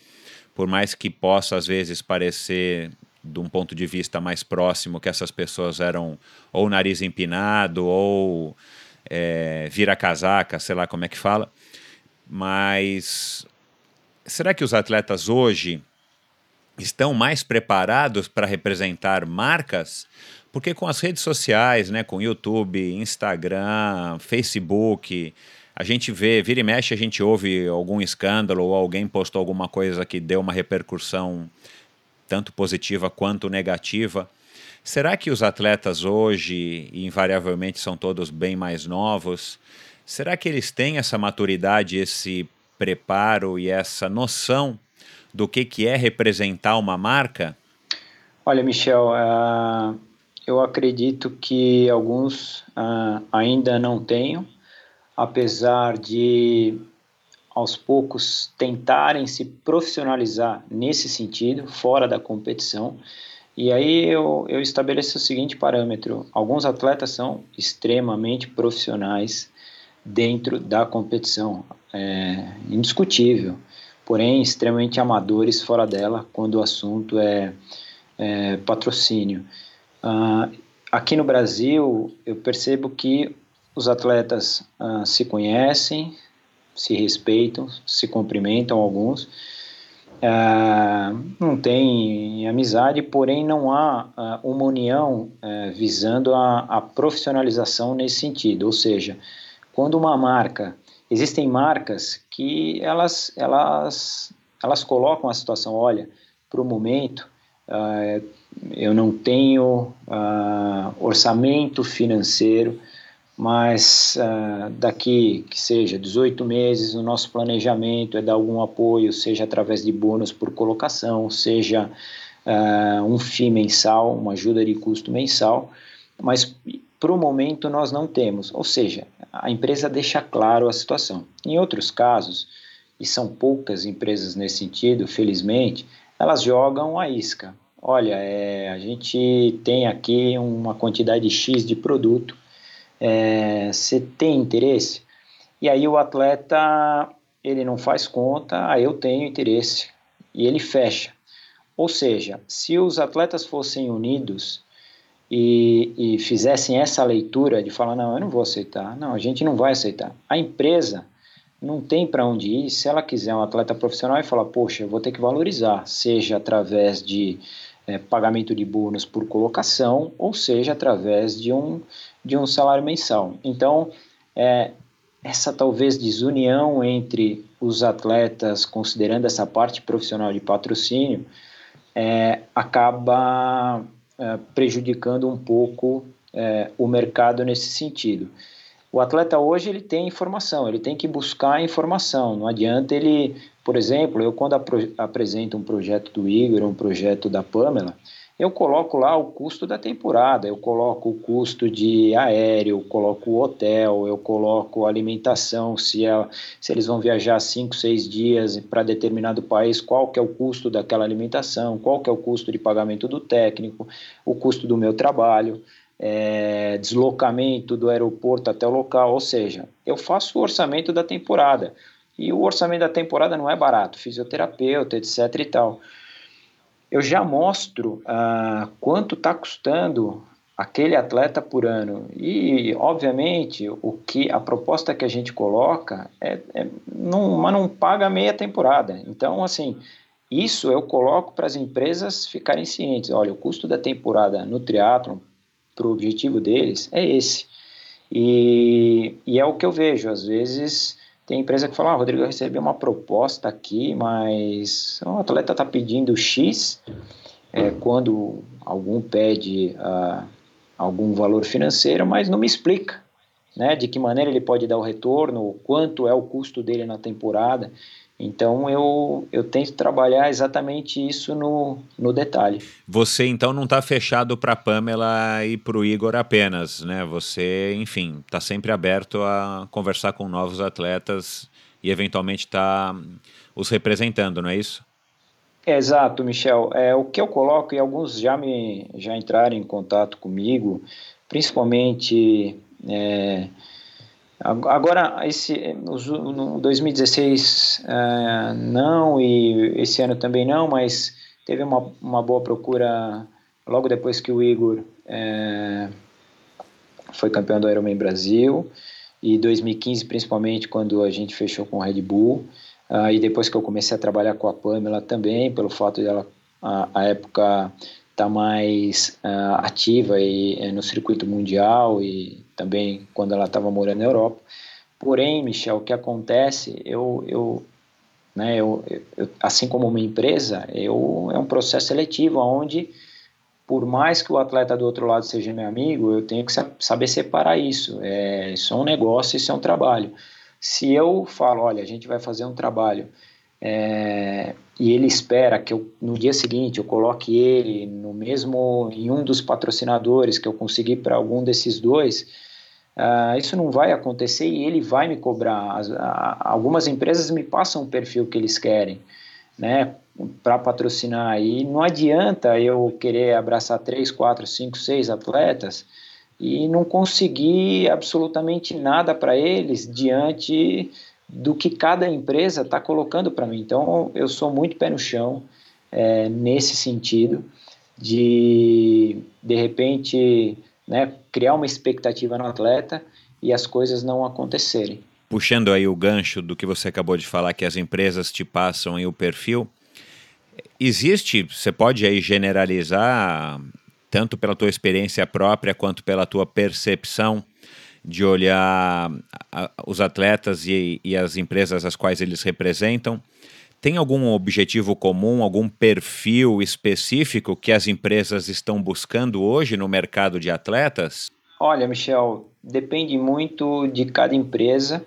B: por mais que possa às vezes parecer de um ponto de vista mais próximo que essas pessoas eram ou nariz empinado ou é, vira casaca, sei lá como é que fala, mas será que os atletas hoje estão mais preparados para representar marcas? Porque com as redes sociais, né, com YouTube, Instagram, Facebook, a gente vê, vira e mexe, a gente ouve algum escândalo ou alguém postou alguma coisa que deu uma repercussão tanto positiva quanto negativa. Será que os atletas hoje, invariavelmente são todos bem mais novos, será que eles têm essa maturidade, esse preparo e essa noção do que, que é representar uma marca?
A: Olha, Michel, uh, eu acredito que alguns uh, ainda não tenham, apesar de aos poucos tentarem se profissionalizar nesse sentido, fora da competição. E aí eu, eu estabeleço o seguinte parâmetro: alguns atletas são extremamente profissionais dentro da competição, é indiscutível, porém extremamente amadores fora dela quando o assunto é, é patrocínio. Uh, aqui no Brasil, eu percebo que os atletas uh, se conhecem, se respeitam, se cumprimentam alguns, uh, não tem amizade, porém não há uh, uma união uh, visando a, a, profissionalização nesse sentido. Ou seja, quando uma marca, existem marcas que elas, elas, elas colocam a situação, olha, para o momento eu não tenho uh, orçamento financeiro, mas uh, daqui que seja 18 meses, o nosso planejamento é dar algum apoio, seja através de bônus por colocação, seja uh, um FII mensal, uma ajuda de custo mensal, mas para o momento nós não temos, ou seja, a empresa deixa claro a situação. Em outros casos, e são poucas empresas nesse sentido, felizmente, elas jogam a isca. Olha, é, a gente tem aqui uma quantidade X de produto, é, você tem interesse? E aí o atleta, ele não faz conta, aí eu tenho interesse, e ele fecha. Ou seja, se os atletas fossem unidos e, e fizessem essa leitura de falar, não, eu não vou aceitar, não, a gente não vai aceitar. A empresa não tem para onde ir. Se ela quiser um atleta profissional e falar, poxa, eu vou ter que valorizar, seja através de é, pagamento de bônus por colocação, ou seja através de um, de um salário mensal. Então, é, essa talvez desunião entre os atletas, considerando essa parte profissional de patrocínio, é, acaba é, prejudicando um pouco é, o mercado nesse sentido. O atleta hoje ele tem informação, ele tem que buscar informação. Não adianta ele, por exemplo, eu quando apresento um projeto do Igor, um projeto da Pamela, eu coloco lá o custo da temporada, eu coloco o custo de aéreo, eu coloco o hotel, eu coloco a alimentação, se, é, se eles vão viajar 5, 6 dias para determinado país, qual que é o custo daquela alimentação, qual que é o custo de pagamento do técnico, o custo do meu trabalho é, deslocamento do aeroporto até o local, ou seja, eu faço o orçamento da temporada. E o orçamento da temporada não é barato, fisioterapeuta, etc e tal. Eu já mostro ah, quanto está custando aquele atleta por ano. E, obviamente, o que a proposta que a gente coloca é, é não, mas não paga meia temporada. Então, assim, isso eu coloco para as empresas ficarem cientes. Olha, o custo da temporada no triatlon para o objetivo deles é esse. E, e, é o que eu vejo. Às vezes tem empresa que fala: ah, Rodrigo, eu recebi uma proposta aqui, mas o atleta está pedindo X. É, quando algum pede uh, algum valor financeiro, mas não me explica né, de que maneira ele pode dar o retorno, quanto é o custo dele na temporada. Então eu, eu tento trabalhar exatamente isso no, no detalhe.
B: Você então não está fechado para a Pamela e para o Igor apenas, né? Você, enfim, está sempre aberto a conversar com novos atletas e eventualmente está os representando, não é isso?
A: Exato, Michel. É, o que eu coloco, e alguns já, me, já entraram em contato comigo, principalmente... É, Agora, esse, no 2016 uh, não, e esse ano também não, mas teve uma, uma boa procura logo depois que o Igor uh, foi campeão do Ironman Brasil, e 2015 principalmente quando a gente fechou com o Red Bull, uh, e depois que eu comecei a trabalhar com a Pamela também, pelo fato de ela, a, a época está mais uh, ativa e, uh, no circuito mundial e também quando ela estava morando na Europa. Porém, Michel, o que acontece, eu, eu, né, eu, eu, assim como uma empresa, eu, é um processo seletivo onde, por mais que o atleta do outro lado seja meu amigo, eu tenho que saber separar isso. É, isso é um negócio, isso é um trabalho. Se eu falo, olha, a gente vai fazer um trabalho é, e ele espera que eu, no dia seguinte eu coloque ele no mesmo em um dos patrocinadores que eu consegui para algum desses dois, uh, isso não vai acontecer e ele vai me cobrar. As, a, algumas empresas me passam o perfil que eles querem, né, para patrocinar e não adianta eu querer abraçar três, quatro, cinco, seis atletas e não conseguir absolutamente nada para eles diante do que cada empresa está colocando para mim. Então, eu sou muito pé no chão é, nesse sentido de, de repente, né, criar uma expectativa no atleta e as coisas não acontecerem.
B: Puxando aí o gancho do que você acabou de falar, que as empresas te passam aí o perfil, existe, você pode aí generalizar, tanto pela tua experiência própria quanto pela tua percepção, de olhar os atletas e, e as empresas as quais eles representam. Tem algum objetivo comum, algum perfil específico que as empresas estão buscando hoje no mercado de atletas?
A: Olha, Michel, depende muito de cada empresa,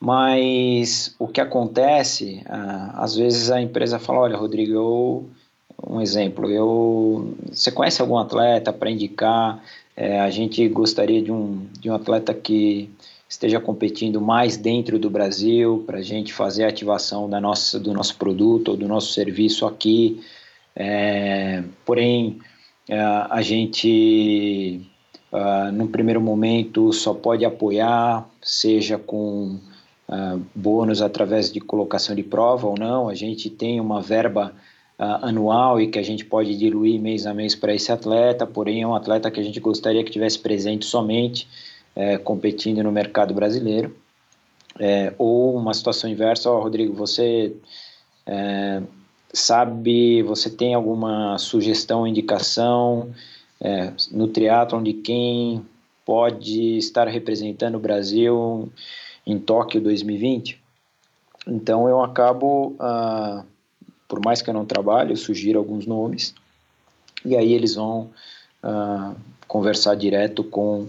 A: mas o que acontece, ah, às vezes a empresa fala, olha, Rodrigo, eu, um exemplo, eu, você conhece algum atleta para indicar? É, a gente gostaria de um, de um atleta que esteja competindo mais dentro do Brasil, para a gente fazer a ativação da nossa, do nosso produto ou do nosso serviço aqui. É, porém, é, a gente uh, no primeiro momento só pode apoiar, seja com uh, bônus através de colocação de prova ou não. A gente tem uma verba uh, anual e que a gente pode diluir mês a mês para esse atleta, porém é um atleta que a gente gostaria que tivesse presente somente é, competindo no mercado brasileiro. É, ou uma situação inversa, oh, Rodrigo, você é, sabe, você tem alguma sugestão, indicação é, no triatlon de quem pode estar representando o Brasil em Tóquio 2020? Então eu acabo ah, por mais que eu não trabalhe, eu sugiro alguns nomes, e aí eles vão uh, conversar direto com,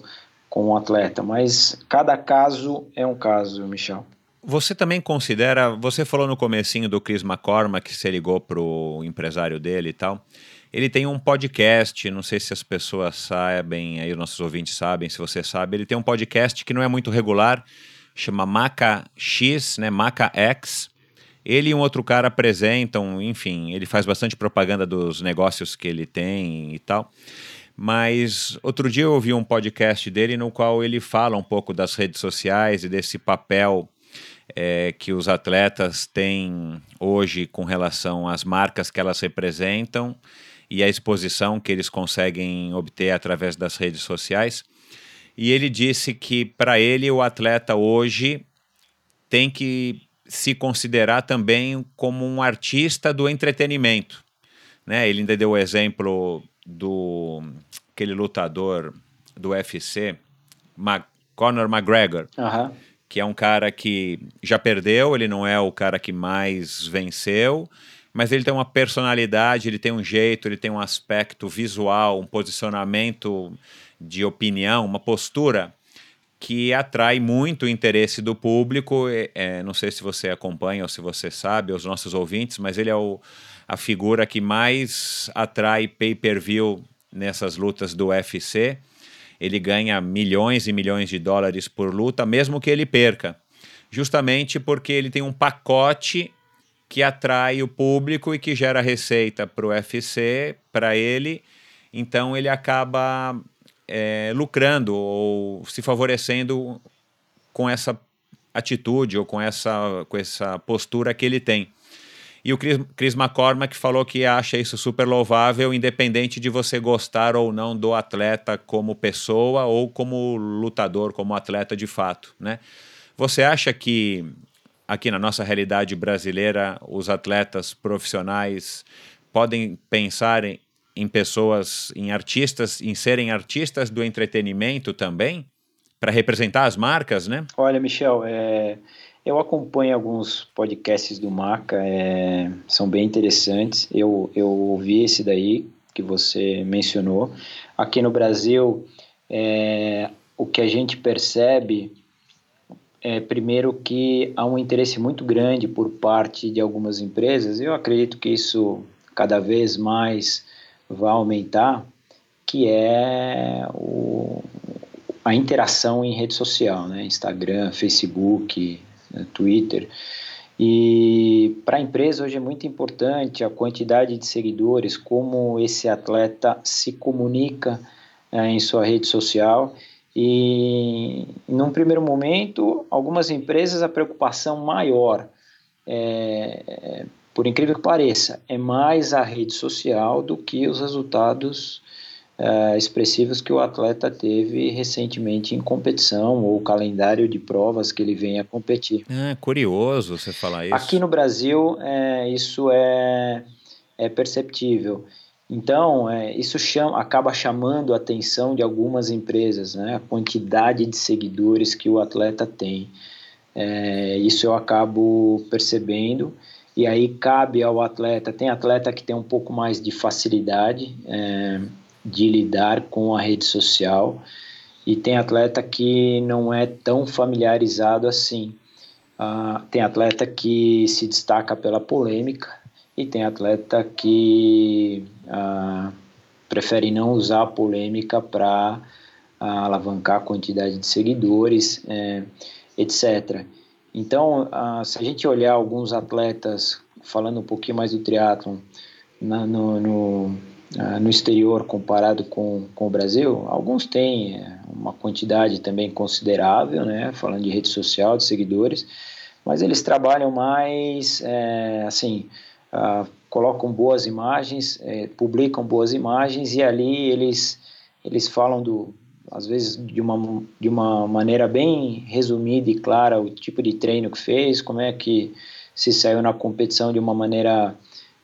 A: com o atleta. Mas cada caso é um caso, Michel.
B: Você também considera, você falou no comecinho do Chris McCormack, que você ligou para o empresário dele e tal, ele tem um podcast, não sei se as pessoas sabem, aí os nossos ouvintes sabem, se você sabe, ele tem um podcast que não é muito regular, chama Maca X, né, Maca X, ele e um outro cara apresentam, enfim, ele faz bastante propaganda dos negócios que ele tem e tal. Mas outro dia eu ouvi um podcast dele no qual ele fala um pouco das redes sociais e desse papel é, que os atletas têm hoje com relação às marcas que elas representam e a exposição que eles conseguem obter através das redes sociais. E ele disse que para ele o atleta hoje tem que se considerar também como um artista do entretenimento. Né? Ele ainda deu o exemplo do aquele lutador do UFC, Mag Conor McGregor,
A: uhum.
B: que é um cara que já perdeu, ele não é o cara que mais venceu, mas ele tem uma personalidade, ele tem um jeito, ele tem um aspecto visual, um posicionamento de opinião, uma postura que atrai muito o interesse do público. É, não sei se você acompanha ou se você sabe, os nossos ouvintes, mas ele é o, a figura que mais atrai pay-per-view nessas lutas do UFC. Ele ganha milhões e milhões de dólares por luta, mesmo que ele perca, justamente porque ele tem um pacote que atrai o público e que gera receita para o UFC, para ele. Então ele acaba é, lucrando ou se favorecendo com essa atitude ou com essa, com essa postura que ele tem. E o Chris, Chris McCormack falou que acha isso super louvável, independente de você gostar ou não do atleta como pessoa ou como lutador, como atleta de fato. Né? Você acha que aqui na nossa realidade brasileira os atletas profissionais podem pensar em, em pessoas, em artistas, em serem artistas do entretenimento também, para representar as marcas, né?
A: Olha, Michel, é, eu acompanho alguns podcasts do Maca, é, são bem interessantes. Eu, eu ouvi esse daí que você mencionou. Aqui no Brasil, é, o que a gente percebe é, primeiro, que há um interesse muito grande por parte de algumas empresas. Eu acredito que isso cada vez mais vai aumentar, que é o, a interação em rede social, né? Instagram, Facebook, né? Twitter. E para a empresa hoje é muito importante a quantidade de seguidores, como esse atleta se comunica é, em sua rede social. E num primeiro momento, algumas empresas a preocupação maior é, por incrível que pareça, é mais a rede social do que os resultados uh, expressivos que o atleta teve recentemente em competição ou calendário de provas que ele vem a competir.
B: É curioso você falar isso.
A: Aqui no Brasil, é, isso é, é perceptível. Então, é, isso chama, acaba chamando a atenção de algumas empresas, né? a quantidade de seguidores que o atleta tem. É, isso eu acabo percebendo e aí cabe ao atleta. Tem atleta que tem um pouco mais de facilidade é, de lidar com a rede social e tem atleta que não é tão familiarizado assim. Ah, tem atleta que se destaca pela polêmica e tem atleta que ah, prefere não usar a polêmica para ah, alavancar a quantidade de seguidores, é, etc. Então, se a gente olhar alguns atletas, falando um pouquinho mais do triatlon, na, no, no, no exterior comparado com, com o Brasil, alguns têm é, uma quantidade também considerável, né, falando de rede social, de seguidores, mas eles trabalham mais, é, assim, colocam boas imagens, é, publicam boas imagens e ali eles, eles falam do, às vezes de uma, de uma maneira bem resumida e clara o tipo de treino que fez, como é que se saiu na competição de uma maneira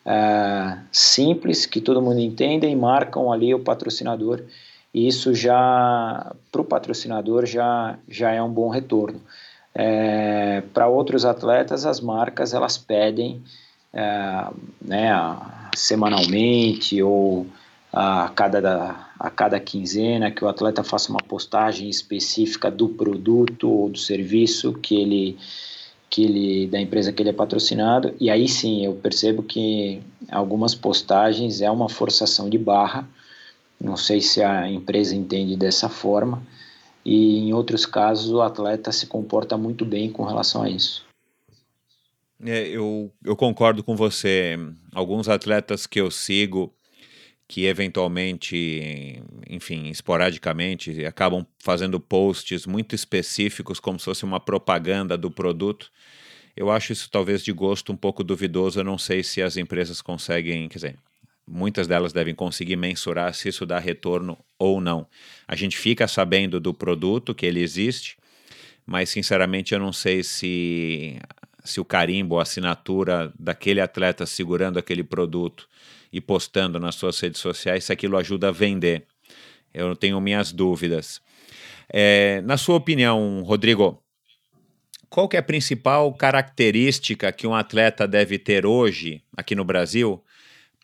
A: uh, simples, que todo mundo entenda e marcam ali o patrocinador. E isso já, para o patrocinador, já, já é um bom retorno. É, para outros atletas, as marcas elas pedem é, né, semanalmente ou a cada, a cada quinzena que o atleta faça uma postagem específica do produto ou do serviço que ele, que ele da empresa que ele é patrocinado. E aí sim eu percebo que algumas postagens é uma forçação de barra. Não sei se a empresa entende dessa forma. E em outros casos o atleta se comporta muito bem com relação a isso.
B: É, eu, eu concordo com você. Alguns atletas que eu sigo que eventualmente, enfim, esporadicamente, acabam fazendo posts muito específicos, como se fosse uma propaganda do produto. Eu acho isso talvez de gosto um pouco duvidoso. Eu não sei se as empresas conseguem, quer dizer, muitas delas devem conseguir mensurar se isso dá retorno ou não. A gente fica sabendo do produto, que ele existe, mas sinceramente eu não sei se, se o carimbo, a assinatura daquele atleta segurando aquele produto e postando nas suas redes sociais se aquilo ajuda a vender. Eu tenho minhas dúvidas. É, na sua opinião, Rodrigo, qual é a principal característica que um atleta deve ter hoje aqui no Brasil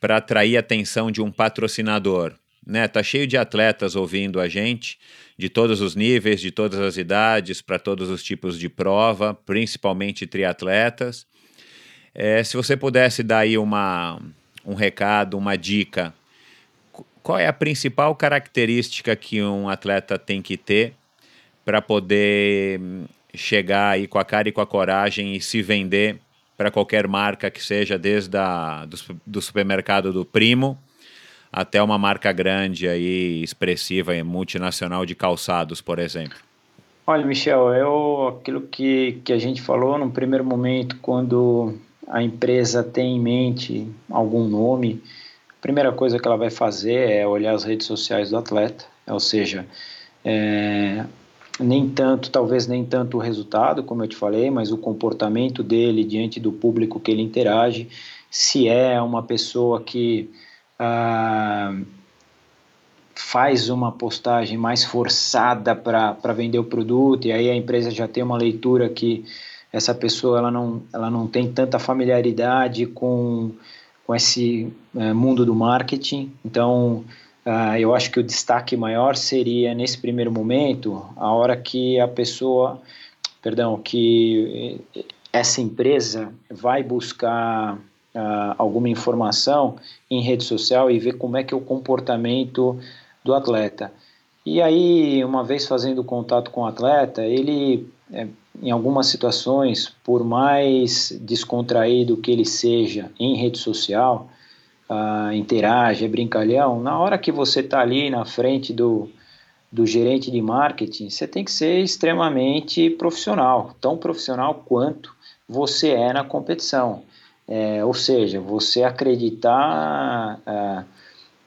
B: para atrair a atenção de um patrocinador? Né, tá cheio de atletas ouvindo a gente, de todos os níveis, de todas as idades, para todos os tipos de prova, principalmente triatletas. É, se você pudesse dar aí uma, um recado, uma dica, qual é a principal característica que um atleta tem que ter para poder hum, chegar aí com a cara e com a coragem e se vender para qualquer marca que seja, desde a, do, do supermercado do primo até uma marca grande aí, expressiva e multinacional de calçados, por exemplo?
A: Olha, Michel, eu aquilo que, que a gente falou no primeiro momento, quando a empresa tem em mente algum nome, a primeira coisa que ela vai fazer é olhar as redes sociais do atleta, ou seja, é, nem tanto, talvez nem tanto o resultado, como eu te falei, mas o comportamento dele diante do público que ele interage, se é uma pessoa que ah, faz uma postagem mais forçada para vender o produto, e aí a empresa já tem uma leitura que essa pessoa ela não, ela não tem tanta familiaridade com, com esse é, mundo do marketing. Então, uh, eu acho que o destaque maior seria nesse primeiro momento, a hora que a pessoa, perdão, que essa empresa vai buscar uh, alguma informação em rede social e ver como é que é o comportamento do atleta. E aí, uma vez fazendo contato com o atleta, ele é, em algumas situações, por mais descontraído que ele seja em rede social, uh, interage, é brincalhão, na hora que você está ali na frente do, do gerente de marketing, você tem que ser extremamente profissional, tão profissional quanto você é na competição. É, ou seja, você acreditar uh,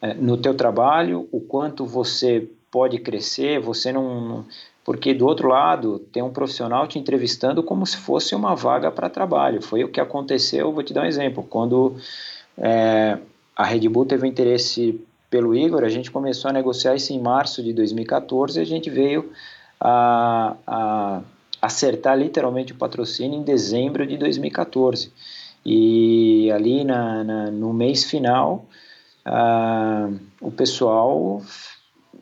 A: uh, no teu trabalho, o quanto você pode crescer, você não, porque do outro lado tem um profissional te entrevistando como se fosse uma vaga para trabalho. Foi o que aconteceu, vou te dar um exemplo. Quando é, a Red Bull teve interesse pelo Igor, a gente começou a negociar isso em março de 2014 e a gente veio a, a acertar literalmente o patrocínio em dezembro de 2014. E ali na, na no mês final, o pessoal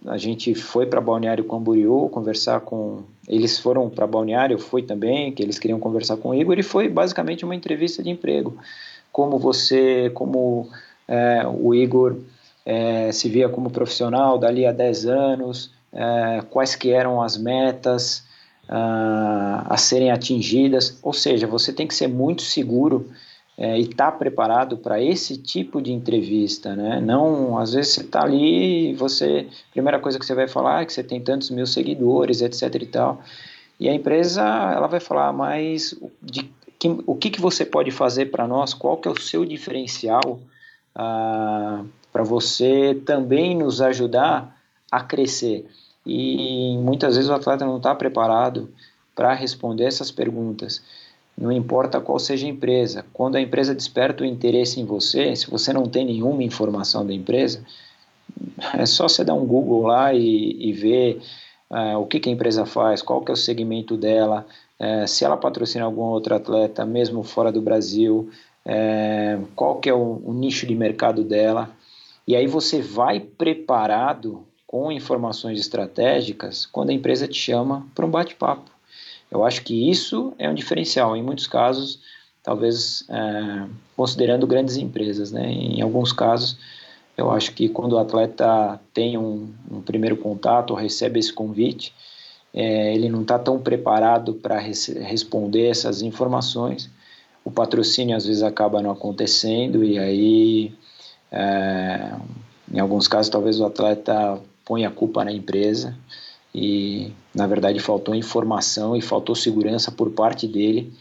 A: a gente foi para Balneário Camboriú conversar com eles foram para Balneário, eu fui também, que eles queriam conversar com o Igor e foi basicamente uma entrevista de emprego. Como você, como é, o Igor é, se via como profissional dali a 10 anos, é, quais que eram as metas a, a serem atingidas, ou seja, você tem que ser muito seguro é, e está preparado para esse tipo de entrevista, né? Não, às vezes você está ali e você, primeira coisa que você vai falar é que você tem tantos mil seguidores, etc e tal, e a empresa ela vai falar, mas de, que, o que, que você pode fazer para nós? Qual que é o seu diferencial ah, para você também nos ajudar a crescer? E muitas vezes o atleta não está preparado para responder essas perguntas não importa qual seja a empresa. Quando a empresa desperta o interesse em você, se você não tem nenhuma informação da empresa, é só você dar um Google lá e, e ver uh, o que, que, a empresa faz, qual que é o segmento dela, uh, se ela patrocina algum outro atleta, mesmo fora do Brasil, uh, qual que é o, o nicho de mercado dela. E aí você vai preparado com informações estratégicas quando a empresa te chama para um bate-papo. Eu acho que isso é um diferencial. Em muitos casos, talvez é, considerando grandes empresas, né? Em alguns casos, eu acho que quando o atleta tem um, um primeiro contato ou recebe esse convite, é, ele não está tão preparado para responder essas informações. O patrocínio às vezes acaba não acontecendo e aí, é, em alguns casos, talvez o atleta ponha a culpa na empresa e na verdade faltou informação e faltou segurança por parte dele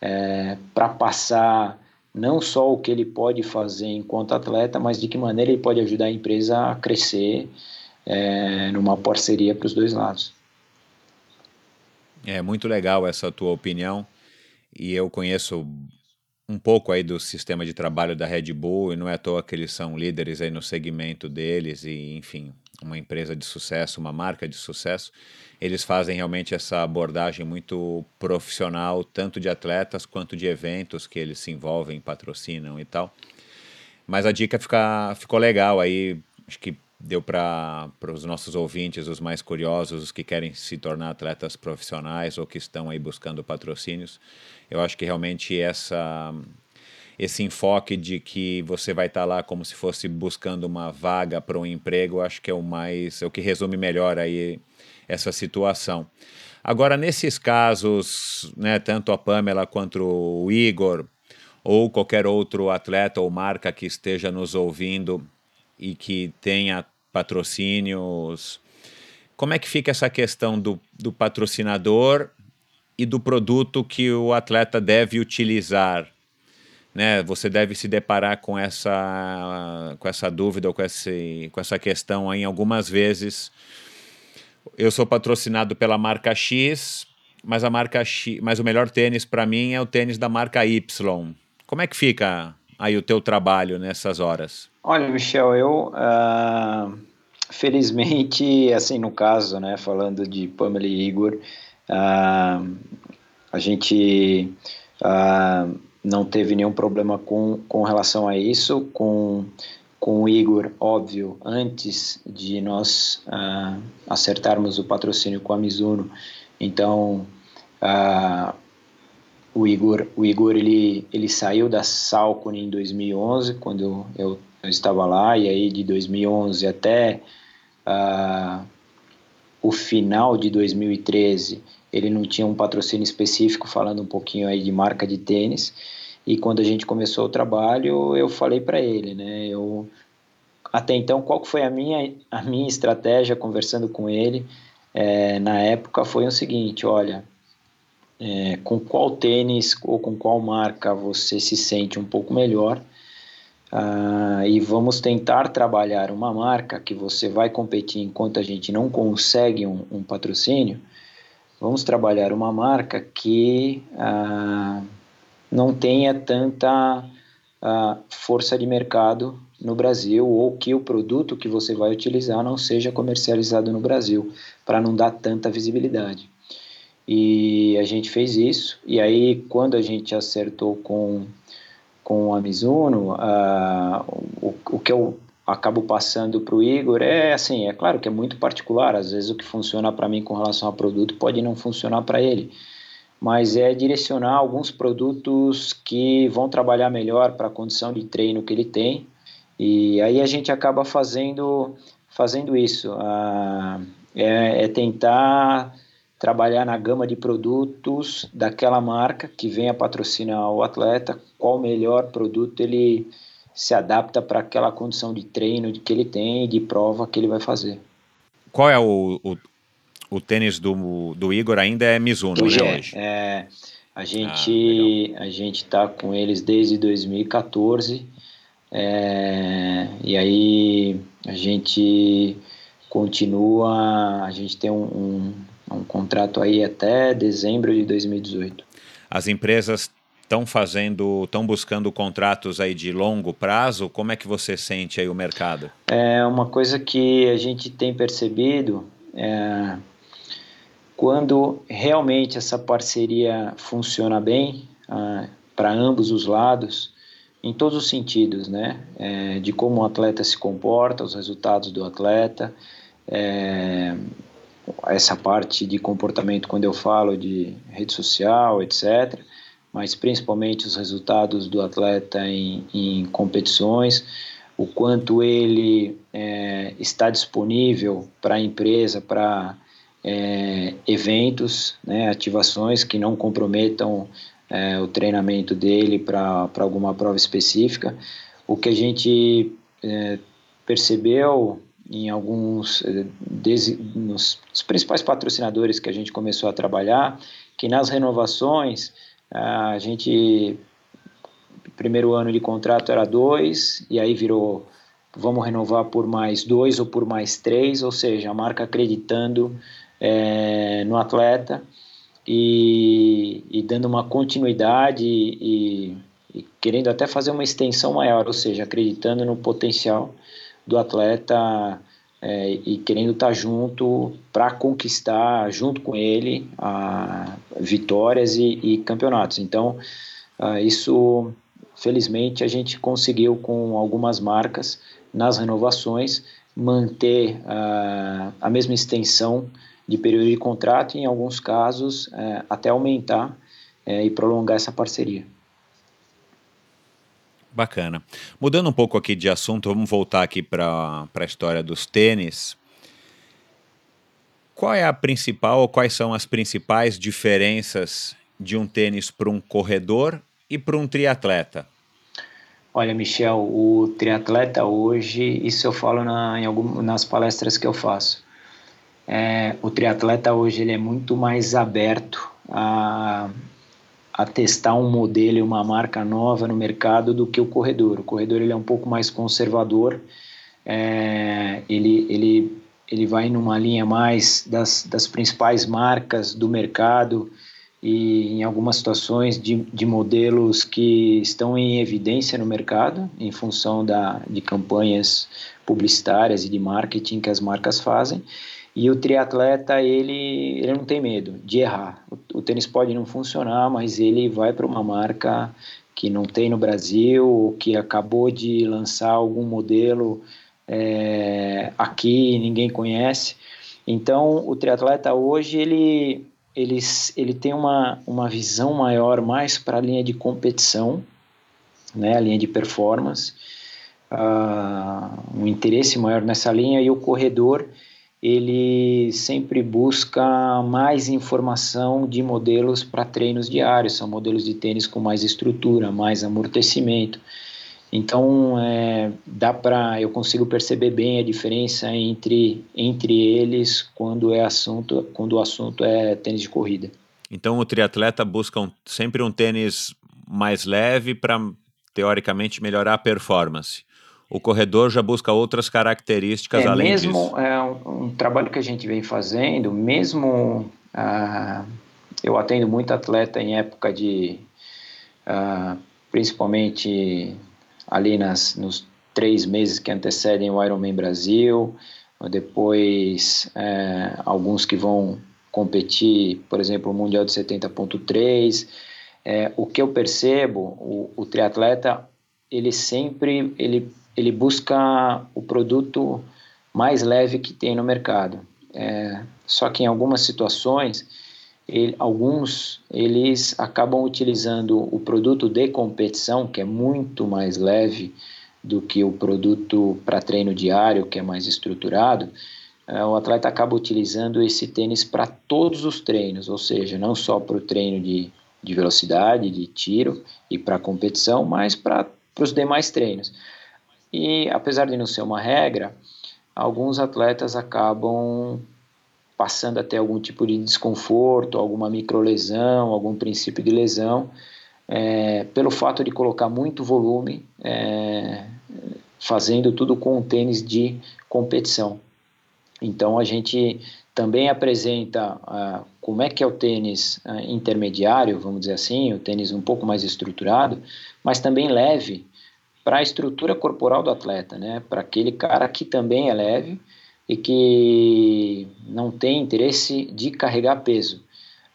A: é, para passar não só o que ele pode fazer enquanto atleta, mas de que maneira ele pode ajudar a empresa a crescer é, numa parceria para os dois lados.
B: É muito legal essa tua opinião e eu conheço um pouco aí do sistema de trabalho da Red Bull e não é à toa que eles são líderes aí no segmento deles e enfim uma empresa de sucesso, uma marca de sucesso, eles fazem realmente essa abordagem muito profissional, tanto de atletas quanto de eventos que eles se envolvem, patrocinam e tal. Mas a dica fica, ficou legal aí, acho que deu para os nossos ouvintes, os mais curiosos, os que querem se tornar atletas profissionais ou que estão aí buscando patrocínios. Eu acho que realmente essa esse enfoque de que você vai estar tá lá como se fosse buscando uma vaga para um emprego, acho que é o mais, é o que resume melhor aí essa situação. Agora, nesses casos, né, tanto a Pamela quanto o Igor, ou qualquer outro atleta ou marca que esteja nos ouvindo e que tenha patrocínios, como é que fica essa questão do, do patrocinador e do produto que o atleta deve utilizar? Né, você deve se deparar com essa, com essa dúvida ou com, esse, com essa questão em algumas vezes. Eu sou patrocinado pela marca X, mas a marca X, mas o melhor tênis para mim é o tênis da marca Y. Como é que fica aí o teu trabalho nessas horas?
A: Olha, Michel, eu uh, felizmente, assim no caso, né, falando de Pamela e Igor, uh, a gente uh, não teve nenhum problema com, com relação a isso, com, com o Igor, óbvio, antes de nós uh, acertarmos o patrocínio com a Mizuno, então uh, o Igor, o Igor ele, ele saiu da Salcone em 2011, quando eu, eu estava lá, e aí de 2011 até uh, o final de 2013 ele não tinha um patrocínio específico, falando um pouquinho aí de marca de tênis. E quando a gente começou o trabalho, eu falei para ele, né? Eu até então qual foi a minha a minha estratégia conversando com ele é, na época foi o seguinte, olha, é, com qual tênis ou com qual marca você se sente um pouco melhor ah, e vamos tentar trabalhar uma marca que você vai competir enquanto a gente não consegue um, um patrocínio vamos trabalhar uma marca que ah, não tenha tanta ah, força de mercado no Brasil ou que o produto que você vai utilizar não seja comercializado no Brasil, para não dar tanta visibilidade. E a gente fez isso, e aí quando a gente acertou com, com a Mizuno, uh, o, o que eu acabo passando para o Igor é assim, é claro que é muito particular, às vezes o que funciona para mim com relação ao produto pode não funcionar para ele, mas é direcionar alguns produtos que vão trabalhar melhor para a condição de treino que ele tem, e aí a gente acaba fazendo, fazendo isso, ah, é, é, tentar trabalhar na gama de produtos daquela marca que venha patrocinar o atleta, qual melhor produto ele se adapta para aquela condição de treino que ele tem e de prova que ele vai fazer.
B: Qual é o, o, o tênis do, do Igor ainda é Mizuno, né, hoje?
A: É, a gente ah, a gente está com eles desde 2014 é, e aí a gente continua, a gente tem um, um, um contrato aí até dezembro de 2018.
B: As empresas estão fazendo, estão buscando contratos aí de longo prazo. Como é que você sente aí o mercado?
A: É uma coisa que a gente tem percebido é, quando realmente essa parceria funciona bem ah, para ambos os lados, em todos os sentidos, né? É, de como o atleta se comporta, os resultados do atleta, é, essa parte de comportamento quando eu falo de rede social, etc. Mas principalmente os resultados do atleta em, em competições, o quanto ele é, está disponível para a empresa, para é, eventos, né, ativações que não comprometam é, o treinamento dele para alguma prova específica. O que a gente é, percebeu em alguns é, nos principais patrocinadores que a gente começou a trabalhar, que nas renovações a gente primeiro ano de contrato era dois e aí virou vamos renovar por mais dois ou por mais três, ou seja, a marca acreditando é, no atleta e, e, dando uma continuidade e, e, querendo até fazer uma extensão maior, ou seja, acreditando no potencial do atleta é, e querendo estar junto para conquistar junto com ele a, vitórias e, e campeonatos. Então, a, isso felizmente a gente conseguiu com algumas marcas nas renovações manter a, a mesma extensão de período de contrato e, em alguns casos, é, até aumentar é, e prolongar essa parceria.
B: Bacana. Mudando um pouco aqui de assunto, vamos voltar aqui para a história dos tênis. Qual é a principal ou quais são as principais diferenças de um tênis para um corredor e para um triatleta?
A: Olha, Michel, o triatleta hoje, isso eu falo na, em algum, nas palestras que eu faço. É, o triatleta hoje ele é muito mais aberto a, a testar um modelo e uma marca nova no mercado do que o corredor. O corredor ele é um pouco mais conservador, é, ele, ele, ele vai numa linha mais das, das principais marcas do mercado e em algumas situações de, de modelos que estão em evidência no mercado em função da, de campanhas publicitárias e de marketing que as marcas fazem e o triatleta, ele, ele não tem medo de errar. O, o tênis pode não funcionar, mas ele vai para uma marca que não tem no Brasil, ou que acabou de lançar algum modelo é, aqui ninguém conhece. Então, o triatleta hoje, ele, ele, ele tem uma, uma visão maior mais para a linha de competição, né, a linha de performance, uh, um interesse maior nessa linha, e o corredor ele sempre busca mais informação de modelos para treinos diários, são modelos de tênis com mais estrutura, mais amortecimento. Então, é, dá para eu consigo perceber bem a diferença entre, entre eles quando é assunto quando o assunto é tênis de corrida.
B: Então, o triatleta busca um, sempre um tênis mais leve para teoricamente melhorar a performance o corredor já busca outras características
A: é,
B: além
A: mesmo,
B: disso.
A: É um, um, trabalho que a gente vem fazendo, mesmo ah, eu atendo muito atleta em época de, ah, principalmente ali nas, nos três meses que antecedem o Ironman Brasil, depois é, alguns que vão competir, por exemplo, o Mundial de 70.3. É, o que eu percebo, o, o triatleta, ele sempre ele ele busca o produto mais leve que tem no mercado. É, só que em algumas situações, ele, alguns eles acabam utilizando o produto de competição, que é muito mais leve do que o produto para treino diário, que é mais estruturado, é, o atleta acaba utilizando esse tênis para todos os treinos, ou seja, não só para o treino de, de velocidade, de tiro e para competição, mas para os demais treinos. E apesar de não ser uma regra, alguns atletas acabam passando até algum tipo de desconforto, alguma microlesão, algum princípio de lesão, é, pelo fato de colocar muito volume, é, fazendo tudo com um tênis de competição. Então a gente também apresenta uh, como é que é o tênis uh, intermediário, vamos dizer assim, o tênis um pouco mais estruturado, mas também leve para a estrutura corporal do atleta, né? Para aquele cara que também é leve e que não tem interesse de carregar peso.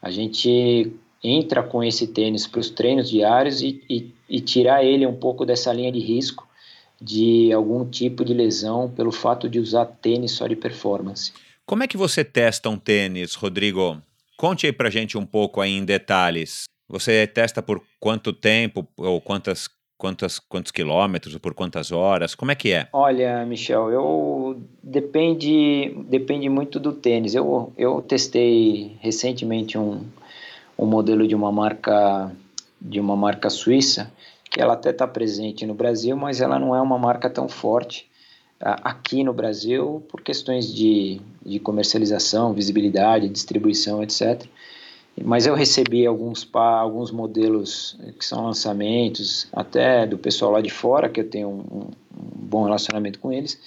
A: A gente entra com esse tênis para os treinos diários e, e, e tirar ele um pouco dessa linha de risco de algum tipo de lesão pelo fato de usar tênis só de performance.
B: Como é que você testa um tênis, Rodrigo? Conte aí pra gente um pouco aí em detalhes. Você testa por quanto tempo ou quantas, quantas, quantos quilômetros ou por quantas horas? Como é que é?
A: Olha, Michel, eu depende depende muito do tênis. Eu, eu testei recentemente um, um modelo de uma marca de uma marca suíça que ela até está presente no Brasil, mas ela não é uma marca tão forte aqui no Brasil por questões de, de comercialização, visibilidade, distribuição, etc. Mas eu recebi alguns, alguns modelos que são lançamentos, até do pessoal lá de fora, que eu tenho um, um bom relacionamento com eles,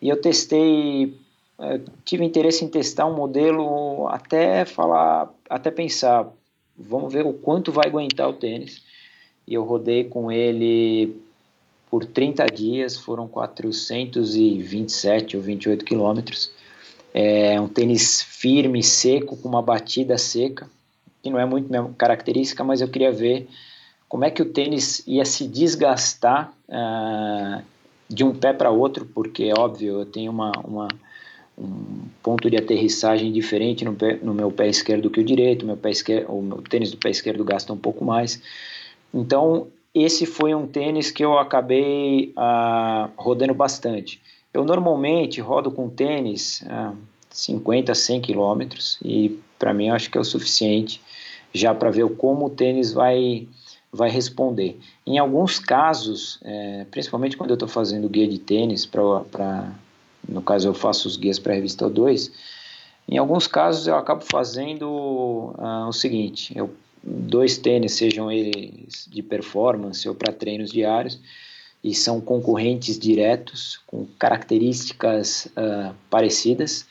A: e eu testei, eu tive interesse em testar um modelo até falar, até pensar, vamos ver o quanto vai aguentar o tênis. E eu rodei com ele por 30 dias, foram 427 ou 28 quilômetros. É um tênis firme, seco, com uma batida seca, que não é muito minha característica, mas eu queria ver como é que o tênis ia se desgastar uh, de um pé para outro, porque, óbvio, eu tenho uma, uma, um ponto de aterrissagem diferente no, pé, no meu pé esquerdo que o direito, meu pé esquerdo, o meu tênis do pé esquerdo gasta um pouco mais. Então, esse foi um tênis que eu acabei ah, rodando bastante. Eu normalmente rodo com tênis ah, 50, 100 quilômetros e para mim acho que é o suficiente já para ver como o tênis vai, vai responder. Em alguns casos, é, principalmente quando eu estou fazendo guia de tênis, para no caso eu faço os guias para a revista 2, em alguns casos eu acabo fazendo ah, o seguinte, eu dois tênis, sejam eles de performance ou para treinos diários, e são concorrentes diretos, com características uh, parecidas.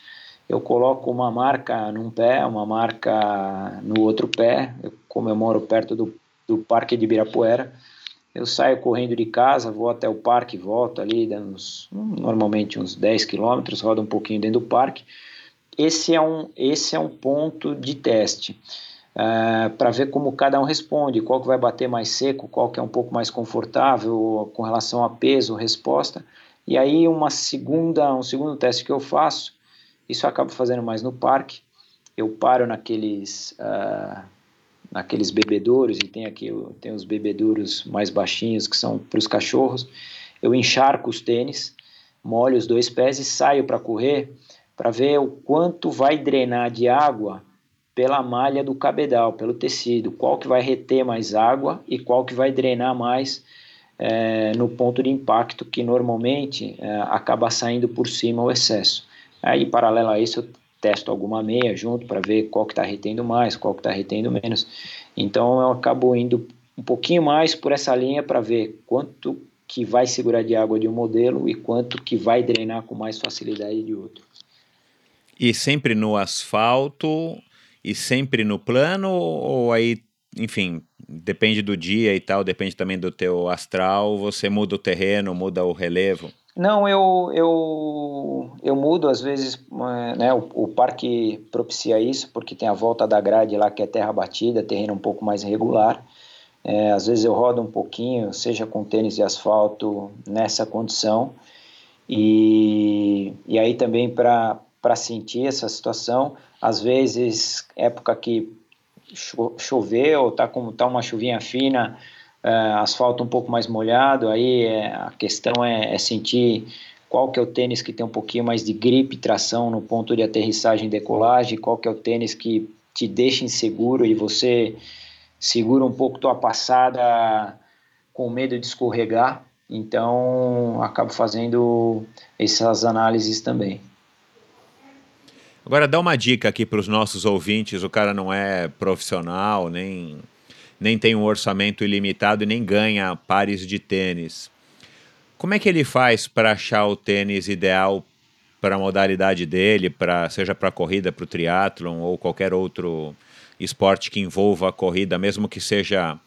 A: Eu coloco uma marca num pé, uma marca no outro pé, eu comemoro perto do, do Parque de Ibirapuera. Eu saio correndo de casa, vou até o parque, volto ali, dando uns, normalmente uns 10 quilômetros, rodo um pouquinho dentro do parque. Esse é um, esse é um ponto de teste uh, é, para ver como cada um responde, qual que vai bater mais seco, qual que é um pouco mais confortável com relação a peso, resposta. E aí uma segunda, um segundo teste que eu faço, isso eu acabo fazendo mais no parque. Eu paro naqueles uh, naqueles bebedouros e tem aqui tem os bebedouros mais baixinhos que são para os cachorros. Eu encharco os tênis, molho os dois pés e saio para correr para ver o quanto vai drenar de água pela malha do cabedal, pelo tecido, qual que vai reter mais água e qual que vai drenar mais é, no ponto de impacto, que normalmente é, acaba saindo por cima o excesso. Aí, paralelo a isso, eu testo alguma meia junto para ver qual que está retendo mais, qual que está retendo menos. Então, eu acabo indo um pouquinho mais por essa linha para ver quanto que vai segurar de água de um modelo e quanto que vai drenar com mais facilidade de outro.
B: E sempre no asfalto e sempre no plano ou aí, enfim, depende do dia e tal, depende também do teu astral, você muda o terreno, muda o relevo?
A: Não, eu, eu, eu mudo, às vezes, é, né, o, o, parque propicia isso, porque tem a volta da grade lá que é terra batida, terreno um pouco mais irregular. É, às vezes eu rodo um pouquinho, seja com tênis de asfalto, nessa condição. E, e aí também para sentir essa situação, às vezes, época que cho choveu, tá com tá uma chuvinha fina, asfalto um pouco mais molhado, aí é, a questão é, é, sentir qual que é o tênis que tem um pouquinho mais de gripe, tração no ponto de aterrissagem e decolagem, qual que é o tênis que te deixa inseguro e você segura um pouco tua passada com medo de escorregar. Então, acabo fazendo essas análises também.
B: Agora, dá uma dica aqui para os nossos ouvintes: o cara não é profissional, nem, nem tem um orçamento ilimitado e nem ganha pares de tênis. Como é que ele faz para achar o tênis ideal para a modalidade dele, seja para corrida, para o triatlon ou qualquer outro esporte que envolva a corrida, mesmo que seja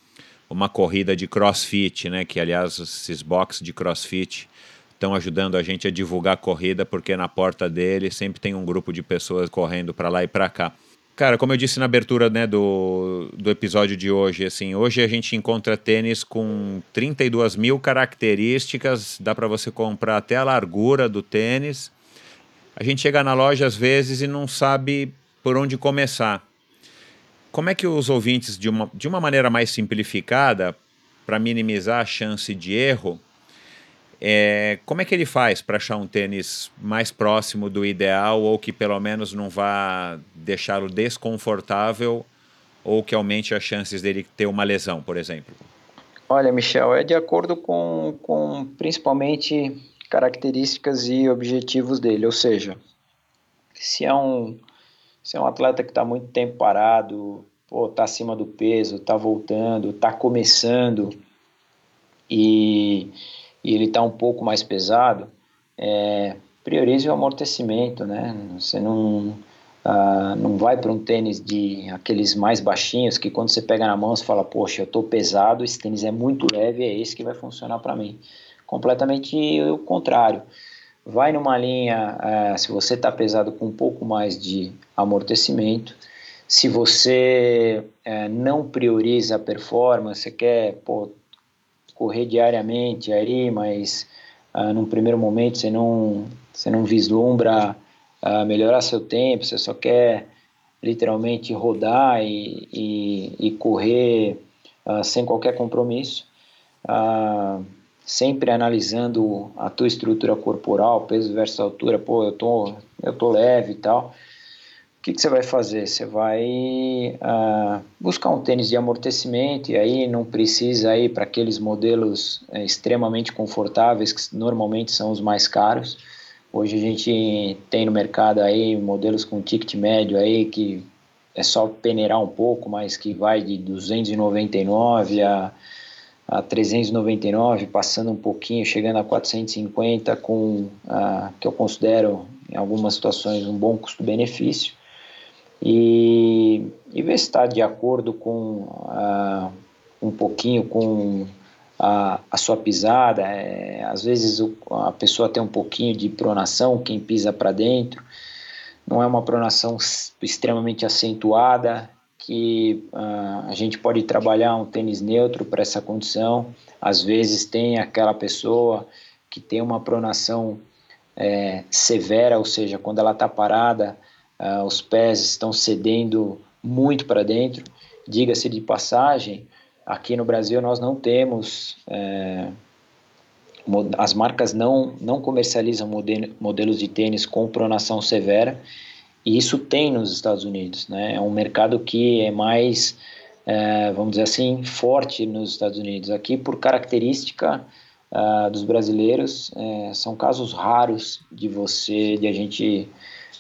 B: uma corrida de crossfit, né? Que aliás esses boxes de crossfit estão ajudando a gente a divulgar a corrida, porque na porta dele sempre tem um grupo de pessoas correndo para lá e para cá. Cara, como eu disse na abertura né, do, do episódio de hoje, assim, hoje a gente encontra tênis com 32 mil características, dá para você comprar até a largura do tênis. A gente chega na loja às vezes e não sabe por onde começar. Como é que os ouvintes, de uma, de uma maneira mais simplificada, para minimizar a chance de erro, é, como é que ele faz para achar um tênis mais próximo do ideal ou que pelo menos não vá deixá-lo desconfortável ou que aumente as chances dele ter uma lesão, por exemplo?
A: Olha, Michel, é de acordo com, com principalmente características e objetivos dele, ou seja, se é um, se é um atleta que está muito tempo parado, está acima do peso, está voltando, está começando e e ele está um pouco mais pesado, é, priorize o amortecimento, né? Você não, ah, não vai para um tênis de aqueles mais baixinhos que quando você pega na mão você fala, poxa, eu estou pesado, esse tênis é muito leve, é esse que vai funcionar para mim. Completamente o contrário. Vai numa linha, ah, se você está pesado com um pouco mais de amortecimento, se você é, não prioriza a performance, você quer pô, correr diariamente aí, mas ah, num primeiro momento você não, você não vislumbra ah, melhorar seu tempo, você só quer literalmente rodar e, e, e correr ah, sem qualquer compromisso, ah, sempre analisando a tua estrutura corporal, peso versus altura, pô, eu tô, eu tô leve e tal, o que, que, você vai fazer? Você vai uh, buscar um tênis de amortecimento e aí não precisa ir para aqueles modelos é, extremamente confortáveis que normalmente são os mais caros. Hoje a gente tem no mercado aí modelos com ticket médio aí que é só peneirar um pouco, mas que vai de 299 a, a 399, passando um pouquinho, chegando a 450 com uh, que eu considero em algumas situações um bom custo-benefício e, e ver se está de acordo com uh, um pouquinho com a, a sua pisada. É, às vezes o, a pessoa tem um pouquinho de pronação, quem pisa para dentro, não é uma pronação extremamente acentuada, que uh, a gente pode trabalhar um tênis neutro para essa condição. Às vezes tem aquela pessoa que tem uma pronação é, severa, ou seja, quando ela está parada, uh, os pés estão cedendo muito para dentro. Diga-se de passagem, aqui no Brasil nós não temos, é, as marcas não, não comercializam modelo, modelos de tênis com pronação severa, e isso tem nos Estados Unidos. Né? É um mercado que é mais, é, vamos dizer assim, forte nos Estados Unidos. Aqui, por característica uh, dos brasileiros, é, são casos raros de você, de a gente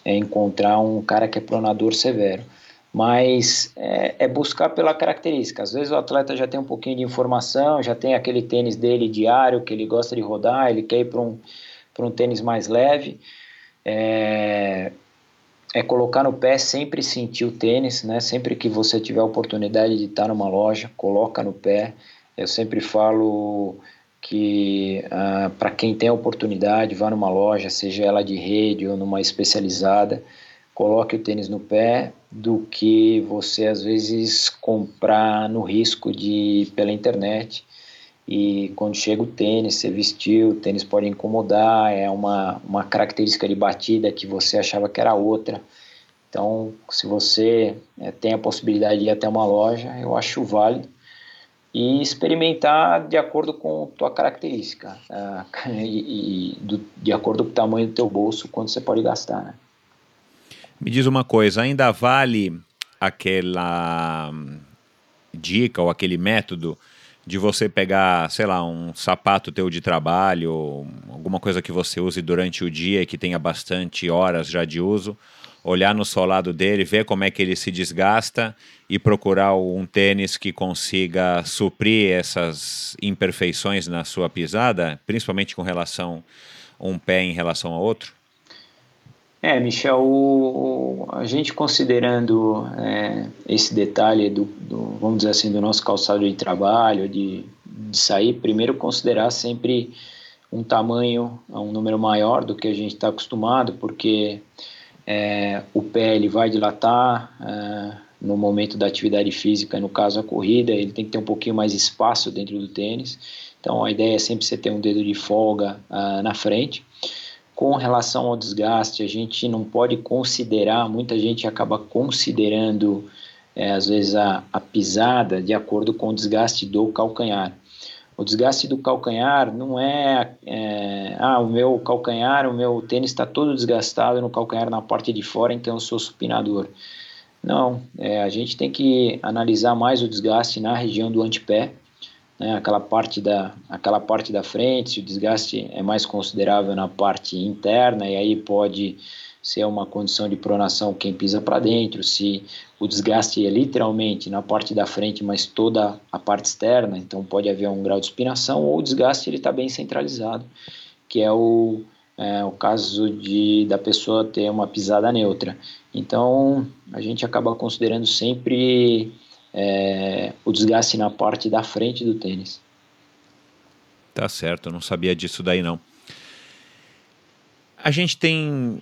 A: é encontrar um cara que é pronador severo. Mas é, é, buscar pela característica. Às vezes o atleta já tem um pouquinho de informação, já tem aquele tênis dele diário que ele gosta de rodar, ele quer ir para um, um tênis mais leve. É, é colocar no pé, sempre sentir o tênis, né? Sempre que você tiver a oportunidade de estar numa loja, coloca no pé. Eu sempre falo que ah, para quem tem a oportunidade, vá numa loja, seja ela de rede ou numa especializada, coloque o tênis no pé do que você às vezes comprar no risco de pela internet e quando chega o tênis, você vestiu, o tênis pode incomodar, é uma, uma característica de batida que você achava que era outra. Então, se você é, tem a possibilidade de ir até uma loja, eu acho válido e experimentar de acordo com tua característica uh, e, e do, de acordo com o tamanho do teu bolso, quanto você pode gastar, né?
B: Me diz uma coisa, ainda vale aquela dica ou aquele método de você pegar, sei lá, um sapato teu de trabalho, alguma coisa que você use durante o dia que tenha bastante horas já de uso, olhar no solado dele, ver como é que ele se desgasta e procurar um tênis que consiga suprir essas imperfeições na sua pisada, principalmente com relação um pé em relação ao outro?
A: É, Michel, o, a gente considerando é, esse detalhe do, do, vamos dizer assim, do nosso calçado de trabalho, de, de sair, primeiro considerar sempre um tamanho, um número maior do que a gente está acostumado, porque é, o pé ele vai dilatar é, no momento da atividade física, no caso a corrida, ele tem que ter um pouquinho mais espaço dentro do tênis. Então a ideia é sempre você ter um dedo de folga uh, na frente com relação ao desgaste, a gente não pode considerar, muita gente acaba considerando, é, às vezes, a, a pisada de acordo com o desgaste do calcanhar. O desgaste do calcanhar não é, é, ah, o meu calcanhar, o meu tênis está todo desgastado no calcanhar na parte de fora, então eu sou supinador. Não, é, a gente tem que analisar mais o desgaste na região do antepé, né, aquela parte da aquela parte da frente, se o desgaste é mais considerável na parte interna e aí pode ser uma condição de pronação quem pisa para dentro, se o desgaste é literalmente na parte da frente, mas toda a parte externa, então pode haver um grau de espinação ou o desgaste ele está bem centralizado, que é o é, o caso de da pessoa ter uma pisada neutra. Então a gente acaba considerando sempre é, o desgaste na parte da frente do tênis.
B: Tá certo, eu não sabia disso daí não. A gente tem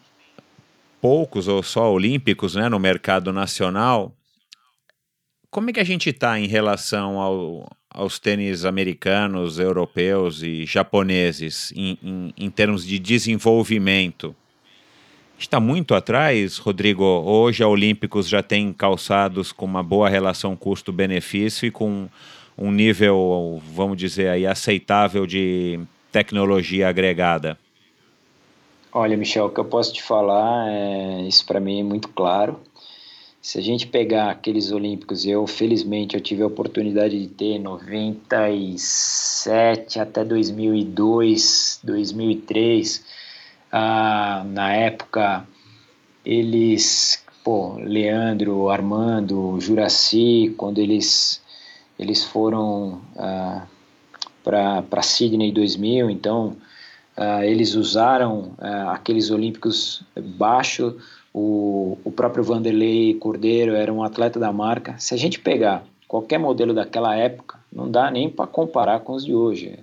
B: poucos ou só olímpicos né, no mercado nacional. Como é que a gente está em relação ao, aos tênis americanos, europeus e japoneses em, em, em termos de desenvolvimento? está muito atrás, Rodrigo. Hoje a Olímpicos já tem calçados com uma boa relação custo-benefício e com um nível, vamos dizer aí, aceitável de tecnologia agregada.
A: Olha, Michel, o que eu posso te falar, é, isso para mim é muito claro. Se a gente pegar aqueles Olímpicos, eu felizmente eu tive a oportunidade de ter 97 até 2002, 2003 ah, na época, eles, pô, Leandro, Armando, Juraci, quando eles, eles foram ah, para Sydney 2000, então ah, eles usaram ah, aqueles Olímpicos baixo, o, o próprio Vanderlei Cordeiro era um atleta da marca. Se a gente pegar qualquer modelo daquela época, não dá nem para comparar com os de hoje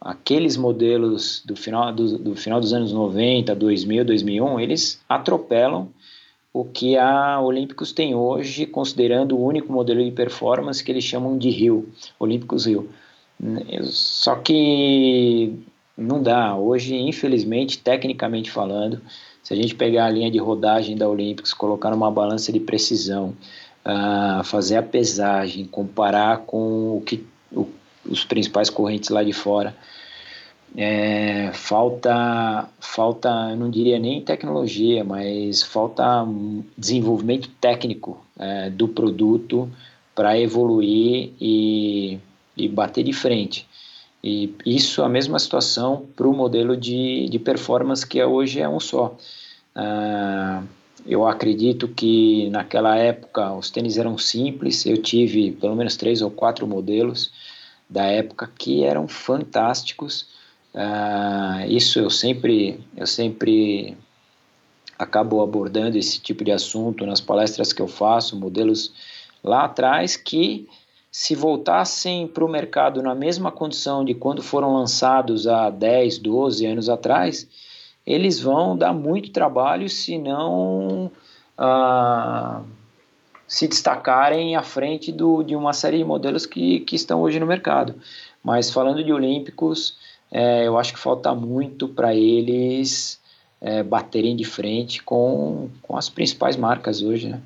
A: aqueles modelos do final, do, do, final dos anos 90, 2000, 2001, eles atropelam o que a Olímpicos tem hoje, considerando o único modelo de performance que eles chamam de Rio, Olímpicos Rio. Só que não dá. Hoje, infelizmente, tecnicamente falando, se a gente pegar a linha de rodagem da Olímpicos, colocar numa balança de precisão, uh, fazer a pesagem, comparar com o que o, os principais correntes lá de fora, é, falta, falta, não diria nem tecnologia, mas falta desenvolvimento técnico é, do produto para evoluir e, e bater de frente. E isso é a mesma situação para o modelo de, de performance que hoje é um só. Ah, eu acredito que naquela época os tênis eram simples, eu tive pelo menos três ou quatro modelos da época que eram fantásticos, ah, isso eu sempre, eu sempre acabo abordando esse tipo de assunto nas palestras que eu faço, modelos lá atrás que se voltassem para o mercado na mesma condição de quando foram lançados há 10, 12 anos atrás, eles vão dar muito trabalho se não ah, se destacarem à frente do, de uma série de modelos que, que estão hoje no mercado. Mas falando de olímpicos, é, eu acho que falta muito para eles é, baterem de frente com, com as principais marcas hoje, né?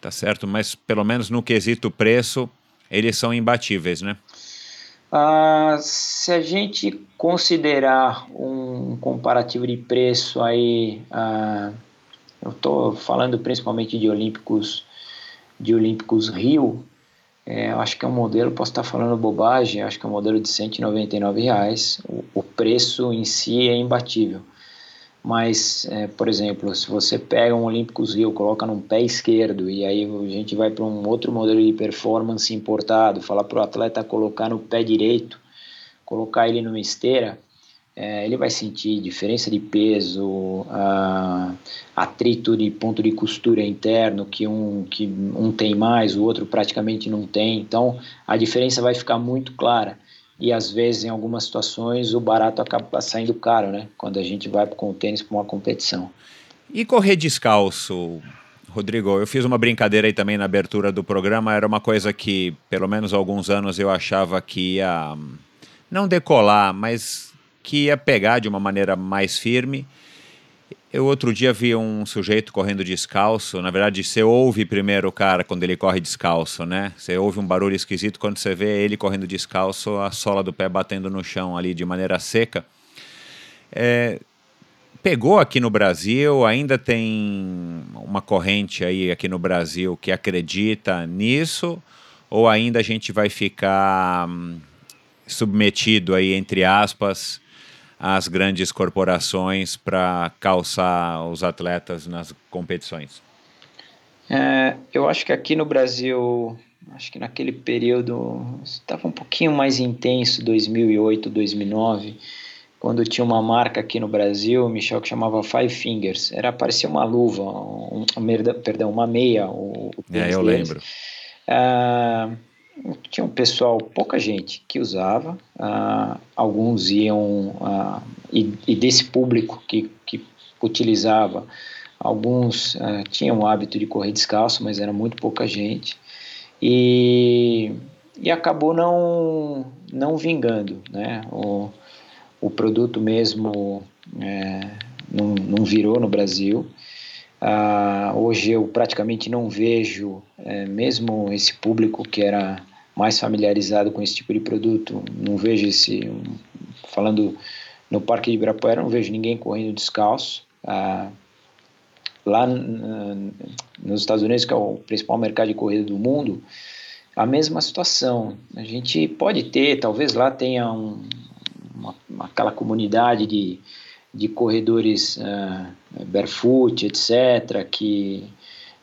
B: Tá certo, mas pelo menos no quesito preço, eles são imbatíveis, né?
A: Ah, se a gente considerar um comparativo de preço aí, ah, eu estou falando principalmente de Olímpicos, de Olímpicos Rio, é, eu acho que é um modelo, posso estar falando bobagem, acho que é um modelo de 199 reais. O, o preço em si é imbatível. Mas, é, por exemplo, se você pega um Olímpicos Rio, coloca num pé esquerdo e aí a gente vai para um outro modelo de performance importado, falar para o atleta colocar no pé direito, colocar ele numa esteira, é, ele vai sentir diferença de peso, atrito de ponto de costura interno, que um, que um tem mais, o outro praticamente não tem. Então, a diferença vai ficar muito clara. E às vezes, em algumas situações, o barato acaba saindo caro, né? Quando a gente vai com o tênis para uma competição.
B: E correr descalço, Rodrigo? Eu fiz uma brincadeira aí também na abertura do programa. Era uma coisa que, pelo menos há alguns anos, eu achava que ia não decolar, mas que ia pegar de uma maneira mais firme. Eu outro dia vi um sujeito correndo descalço. Na verdade, você ouve primeiro o cara quando ele corre descalço, né? Você ouve um barulho esquisito quando você vê ele correndo descalço, a sola do pé batendo no chão ali de maneira seca. É, pegou aqui no Brasil, ainda tem uma corrente aí aqui no Brasil que acredita nisso, ou ainda a gente vai ficar hum, submetido aí, entre aspas, as grandes corporações para calçar os atletas nas competições?
A: É, eu acho que aqui no Brasil, acho que naquele período estava um pouquinho mais intenso, 2008, 2009, quando tinha uma marca aqui no Brasil, Michel, que chamava Five Fingers. Era parecia uma luva, um, um, perdão, uma meia. O,
B: o é, eu lembro.
A: Ah, tinha um pessoal, pouca gente que usava, uh, alguns iam, uh, e, e, desse público que, que utilizava, alguns uh, tinham o hábito de correr descalço, mas era muito pouca gente, e, e acabou não, não vingando, né? O, o produto mesmo é, não, não virou no Brasil, Uh, hoje eu praticamente não vejo, é, mesmo esse público que era mais familiarizado com esse tipo de produto, não vejo esse. Falando no Parque de Ibirapuera, não vejo ninguém correndo descalço. Uh, lá nos Estados Unidos, que é o principal mercado de corrida do mundo, a mesma situação. A gente pode ter, talvez lá tenha um, uma, aquela comunidade de de corredores uh, barefoot, etc., que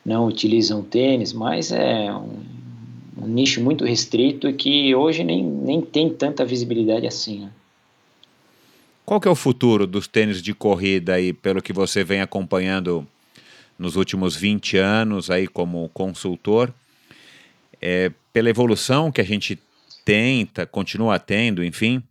A: não utilizam tênis, mas é um, um, nicho muito restrito e que hoje nem, nem tem tanta visibilidade assim. Né?
B: Qual que é o futuro dos tênis de corrida aí, pelo que você vem acompanhando nos últimos 20 anos aí como consultor? É, pela evolução que a gente tenta, continua tendo, enfim,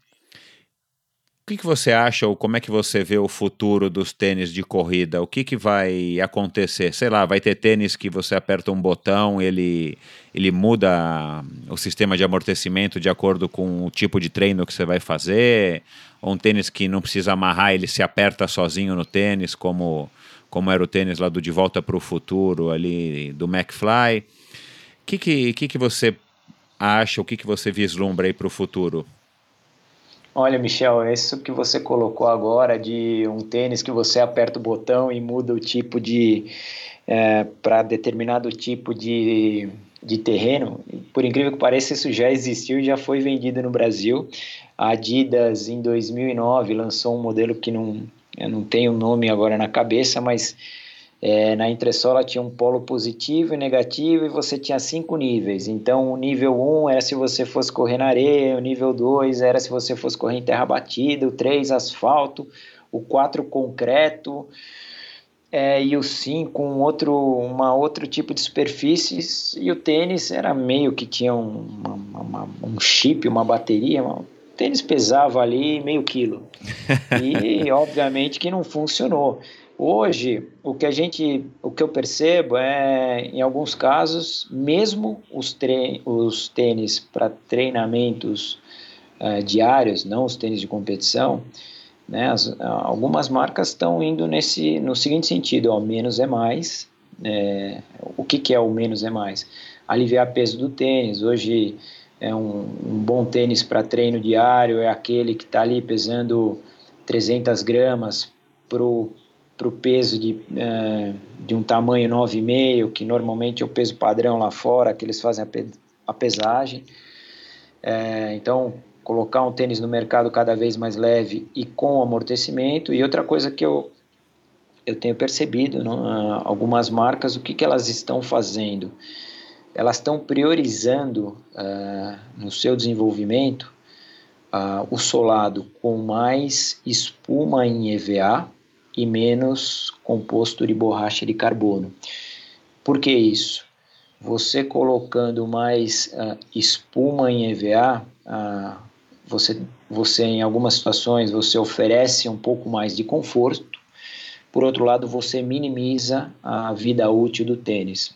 B: que, que você acha ou como é que você vê o futuro dos tênis de corrida? O que, que vai acontecer? Sei lá, vai ter tênis que você aperta um botão, ele, ele muda o sistema de amortecimento de acordo com o tipo de treino que você vai fazer? Ou um tênis que não precisa amarrar, ele se aperta sozinho no tênis, como, como era o tênis lá do De Volta para o Futuro, ali do McFly? O que, que, que, que você acha, o que, que você vislumbra aí para o futuro?
A: Olha, Michel, isso que você colocou agora de um tênis que você aperta o botão e muda o tipo de. É, para determinado tipo de, de terreno, por incrível que pareça, isso já existiu e já foi vendido no Brasil. A Adidas, em 2009, lançou um modelo que não, eu não tenho o nome agora na cabeça, mas é, na entressola tinha um polo positivo e negativo e você tinha cinco níveis. Então, o nível 1 um era se você fosse correr na areia, o nível 2 era se você fosse correr em terra batida, o 3 asfalto, o 4 concreto, é, e o 5 um outro, uma outro tipo de superfícies, e o tênis era meio que tinha um, uma, uma, um chip, uma bateria, uma, o tênis pesava ali meio quilo. E obviamente que não funcionou. Hoje, o que a gente, o que eu percebo é, em alguns casos, mesmo os, os tênis para treinamentos uh, diários, não os tênis de competição, né, as, algumas marcas estão indo nesse, no seguinte sentido, ó, menos é mais. É, o que, que é o menos é mais? Aliviar peso do tênis. Hoje é um, um bom tênis para treino diário, é aquele que está ali pesando 300 gramas para o peso de, uh, de um tamanho 9,5, que normalmente é o peso padrão lá fora, que eles fazem a, pe a pesagem. É, então, colocar um tênis no mercado cada vez mais leve e com amortecimento. E outra coisa que eu, eu tenho percebido, não, uh, algumas marcas, o que, que elas estão fazendo? Elas estão priorizando uh, no seu desenvolvimento uh, o solado com mais espuma em EVA e menos composto de borracha de carbono. Por que isso? Você colocando mais uh, espuma em EVA, uh, você, você em algumas situações você oferece um pouco mais de conforto. Por outro lado, você minimiza a vida útil do tênis.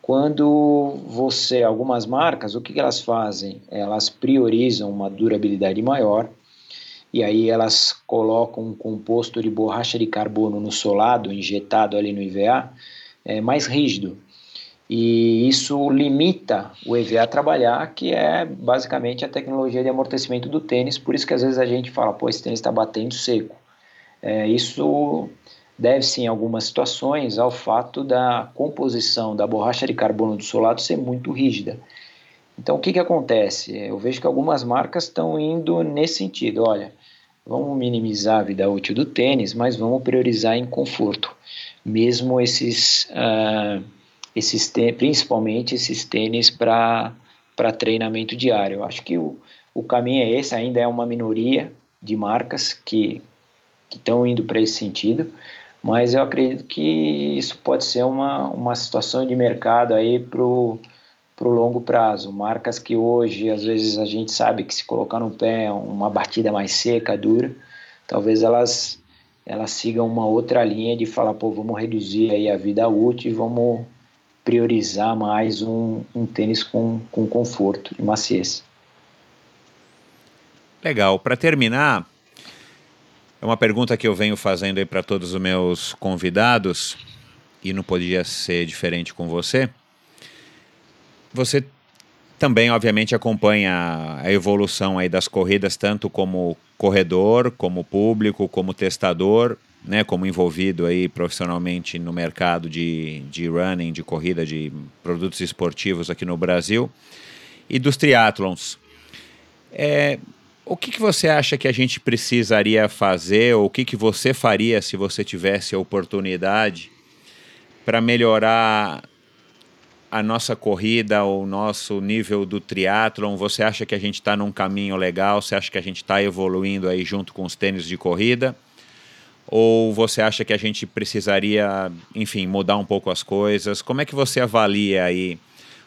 A: Quando você, algumas marcas, o que elas fazem? Elas priorizam uma durabilidade maior e aí elas colocam um composto de borracha de carbono no solado, injetado ali no IVA, é, mais rígido. E isso limita o EVA a trabalhar, que é basicamente a tecnologia de amortecimento do tênis, por isso que às vezes a gente fala, pô, esse tênis está batendo seco. É, isso deve-se em algumas situações ao fato da composição da borracha de carbono do solado ser muito rígida. Então, o que, que acontece? Eu vejo que algumas marcas estão indo nesse sentido. Olha, vamos minimizar a vida útil do tênis, mas vamos priorizar em conforto. Mesmo esses, uh, esses principalmente esses tênis para treinamento diário. Eu acho que o, o caminho é esse, ainda é uma minoria de marcas que estão indo para esse sentido mas eu acredito que isso pode ser uma, uma situação de mercado aí para o longo prazo. Marcas que hoje, às vezes, a gente sabe que se colocar no pé uma batida mais seca, dura, talvez elas, elas sigam uma outra linha de falar, pô, vamos reduzir aí a vida útil e vamos priorizar mais um, um tênis com, com conforto e maciez.
B: Legal. Para terminar, é uma pergunta que eu venho fazendo aí para todos os meus convidados e não podia ser diferente com você. Você também, obviamente, acompanha a evolução aí das corridas, tanto como corredor, como público, como testador, né, como envolvido aí profissionalmente no mercado de, de running, de corrida, de produtos esportivos aqui no Brasil, e dos triatlons. É, o que, que você acha que a gente precisaria fazer, ou o que, que você faria se você tivesse a oportunidade para melhorar a nossa corrida, o nosso nível do triatlon? Você acha que a gente está num caminho legal? Você acha que a gente está evoluindo aí junto com os tênis de corrida? Ou você acha que a gente precisaria, enfim, mudar um pouco as coisas? Como é que você avalia aí?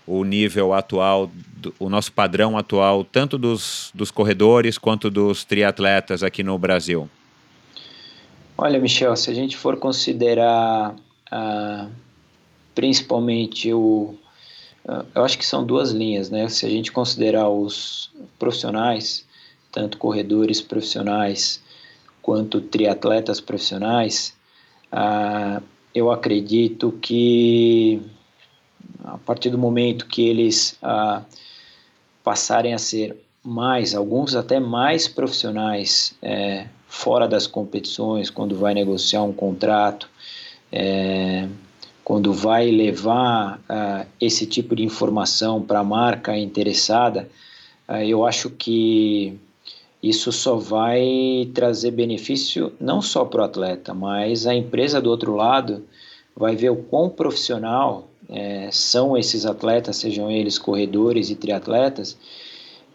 B: o nível atual, o nosso padrão atual, tanto dos, dos corredores quanto dos triatletas aqui no Brasil?
A: Olha, Michel, se a gente for considerar ah, principalmente o. Ah, eu acho que são duas linhas, né? Se a gente considerar os profissionais, tanto corredores profissionais quanto triatletas profissionais, ah, eu acredito que a partir do momento que eles ah, passarem a ser mais, alguns até mais profissionais é, fora das competições, quando vai negociar um contrato, é, quando vai levar ah, esse tipo de informação para a marca interessada, ah, eu acho que isso só vai trazer benefício não só para o atleta, mas a empresa do outro lado vai ver o quão profissional é, são esses atletas, sejam eles corredores e triatletas,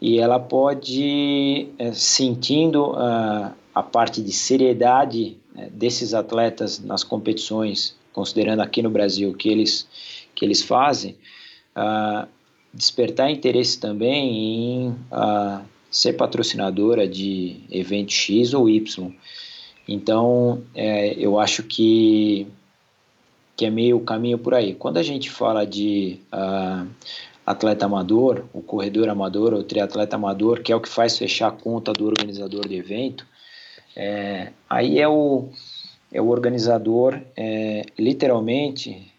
A: e ela pode, é, sentindo a, a parte de seriedade é, desses atletas nas competições, considerando aqui no Brasil que eles, que eles fazem, despertar interesse também em ser patrocinadora de evento X ou Y. Então, é, eu acho que que é meio caminho por aí. Quando a gente fala de uh, atleta amador, o corredor amador, o triatleta amador, que é o que faz fechar a conta do organizador do evento, é, aí é o, é o organizador é, literalmente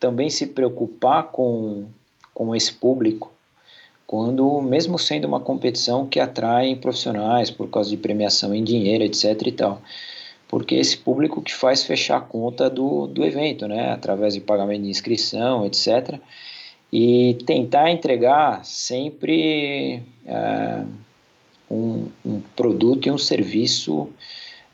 A: também se preocupar com, com esse público, quando mesmo sendo uma competição que atrai profissionais por causa de premiação em dinheiro, etc e tal. Porque esse público que faz fechar a conta do, do evento, né, através de pagamento de inscrição, etc. E tentar entregar sempre é, um, um, produto e um serviço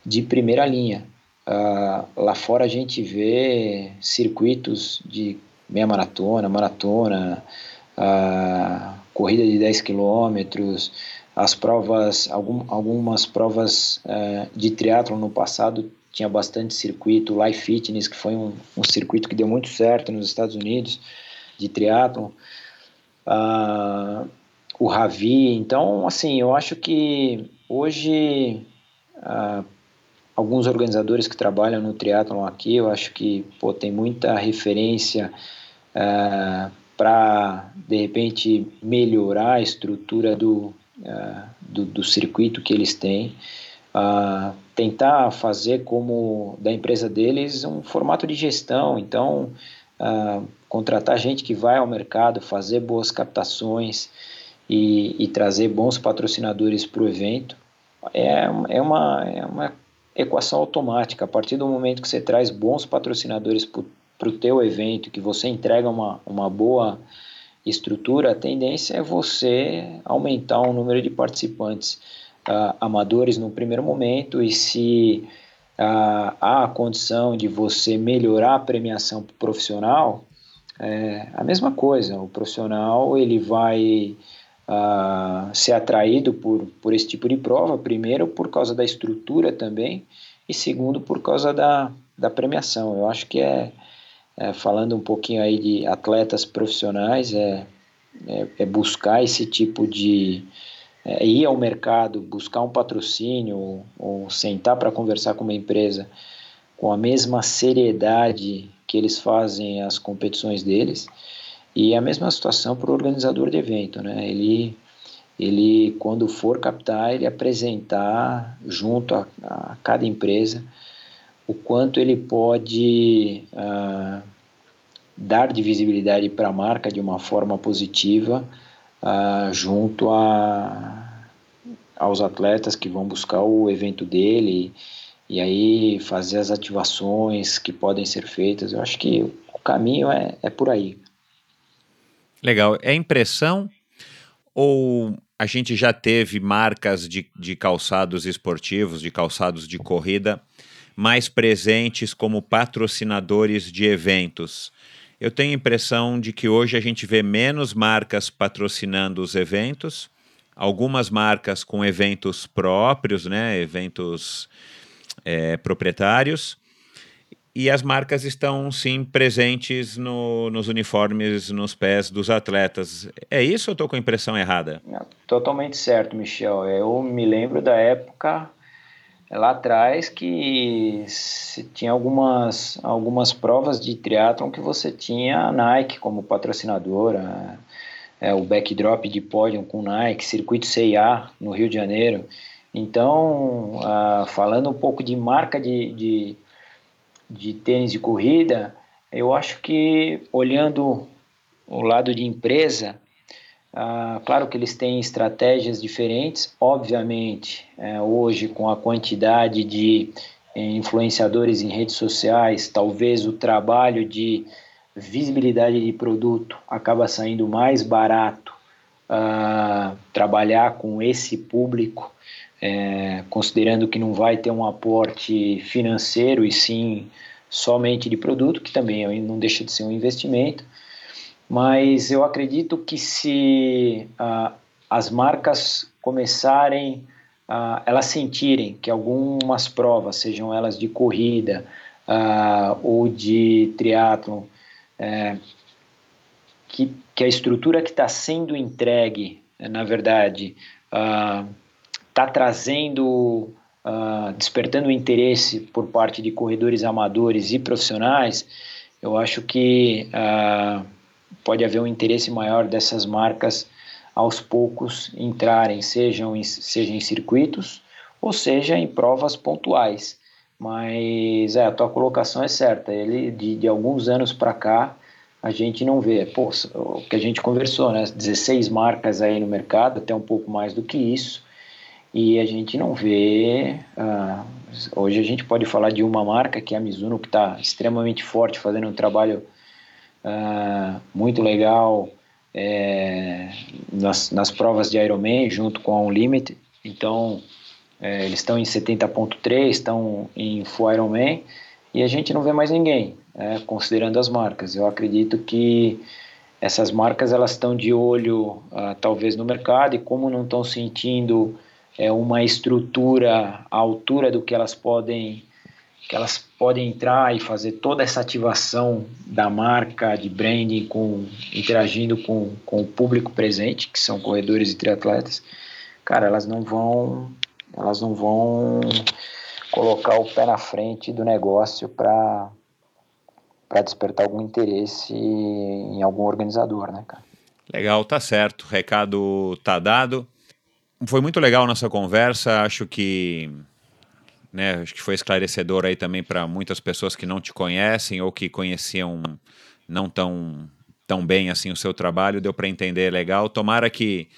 A: de primeira linha. Uh, lá fora a gente vê circuitos de meia maratona, maratona, uh, corrida de 10 quilômetros, as provas, algum, algumas provas uh, de triatlo no passado tinha bastante circuito, Life Fitness, que foi um, um circuito que deu muito certo nos Estados Unidos, de triatlo, uh, o Ravi, então, assim, eu acho que hoje alguns organizadores que trabalham no triatlon aqui, eu acho que pô, tem muita referência uh, para, de repente, melhorar a estrutura do, uh, do, do, circuito que eles têm. Uh, tentar fazer como da empresa deles um formato de gestão, então contratar gente que vai ao mercado, fazer boas captações e, e trazer bons patrocinadores para o evento é, é, uma, é uma equação automática. A partir do momento que você traz bons patrocinadores para o teu evento, que você entrega uma, uma boa estrutura, a tendência é você aumentar o número de participantes uh, amadores no primeiro momento e se uh, há a condição de você melhorar a premiação profissional, é a mesma coisa. O profissional ele vai uh, ser atraído por, por esse tipo de prova, primeiro por causa da estrutura também e segundo por causa da, da premiação. Eu acho que é é, falando um pouquinho aí de atletas profissionais, é, é, é buscar esse tipo de. É, ir ao mercado, buscar um patrocínio, ou, ou sentar para conversar com uma empresa com a mesma seriedade que eles fazem as competições deles. E a mesma situação para o organizador de evento, né? Ele, ele quando for captar, ele apresentar junto a, a cada empresa o quanto ele pode uh, dar de visibilidade para a marca de uma forma positiva uh, junto a, aos atletas que vão buscar o evento dele e aí fazer as ativações que podem ser feitas. Eu acho que o caminho é, é por aí.
B: Legal. É impressão ou a gente já teve marcas de, de calçados esportivos, de calçados de corrida, mais presentes como patrocinadores de eventos. Eu tenho a impressão de que hoje a gente vê menos marcas patrocinando os eventos, algumas marcas com eventos próprios, né, eventos é, proprietários, e as marcas estão sim presentes no, nos uniformes, nos pés dos atletas. É isso ou estou com a impressão errada?
A: Totalmente certo, Michel. Eu me lembro da época é lá atrás que tinha algumas, algumas provas de triatlon que você tinha a Nike como patrocinadora, é, o backdrop de pódio com Nike, circuito CIA no Rio de Janeiro. Então, ah, falando um pouco de marca de, de, de tênis de corrida, eu acho que olhando o lado de empresa, ah, claro que eles têm estratégias diferentes, obviamente, é, hoje com a quantidade de eh, influenciadores em redes sociais, talvez o trabalho de visibilidade de produto acaba saindo mais barato ah, trabalhar com esse público, é, considerando que não vai ter um aporte financeiro e sim somente de produto, que também não deixa de ser um investimento. Mas eu acredito que se uh, as marcas começarem, uh, elas sentirem que algumas provas, sejam elas de corrida uh, ou de triatlon, é, que, que a estrutura que está sendo entregue, na verdade, está trazendo, despertando interesse por parte de corredores amadores e profissionais, eu acho que pode haver um interesse maior dessas marcas aos poucos entrarem, sejam em, seja em circuitos ou seja em provas pontuais. Mas é, a tua colocação é certa. Ele de, de alguns anos para cá a gente não vê. Pô, o que a gente conversou, né? 16 marcas aí no mercado, até um pouco mais do que isso, e a gente não vê. Uh, hoje a gente pode falar de uma marca que é a Mizuno, que está extremamente forte, fazendo um trabalho uh, muito legal é, nas, nas provas de Ironman, junto com a Unlimited. Então, é, eles estão em 70.3, estão em Full Ironman, e a gente não vê mais ninguém, é, considerando as marcas. Eu acredito que essas marcas elas estão de olho uh, talvez no mercado e como não estão sentindo é, uma estrutura à altura do que elas podem que elas podem entrar e fazer toda essa ativação da marca de branding com interagindo com, com o público presente que são corredores e triatletas cara elas não vão elas não vão colocar o pé na frente do negócio para para despertar algum interesse em algum organizador, né, cara?
B: Legal, tá certo. Recado tá dado. Foi muito legal a nossa conversa. Acho que né, acho que foi esclarecedor aí também para muitas pessoas que não te conhecem ou que conheciam não tão tão bem assim o seu trabalho, deu para entender legal. Tomara que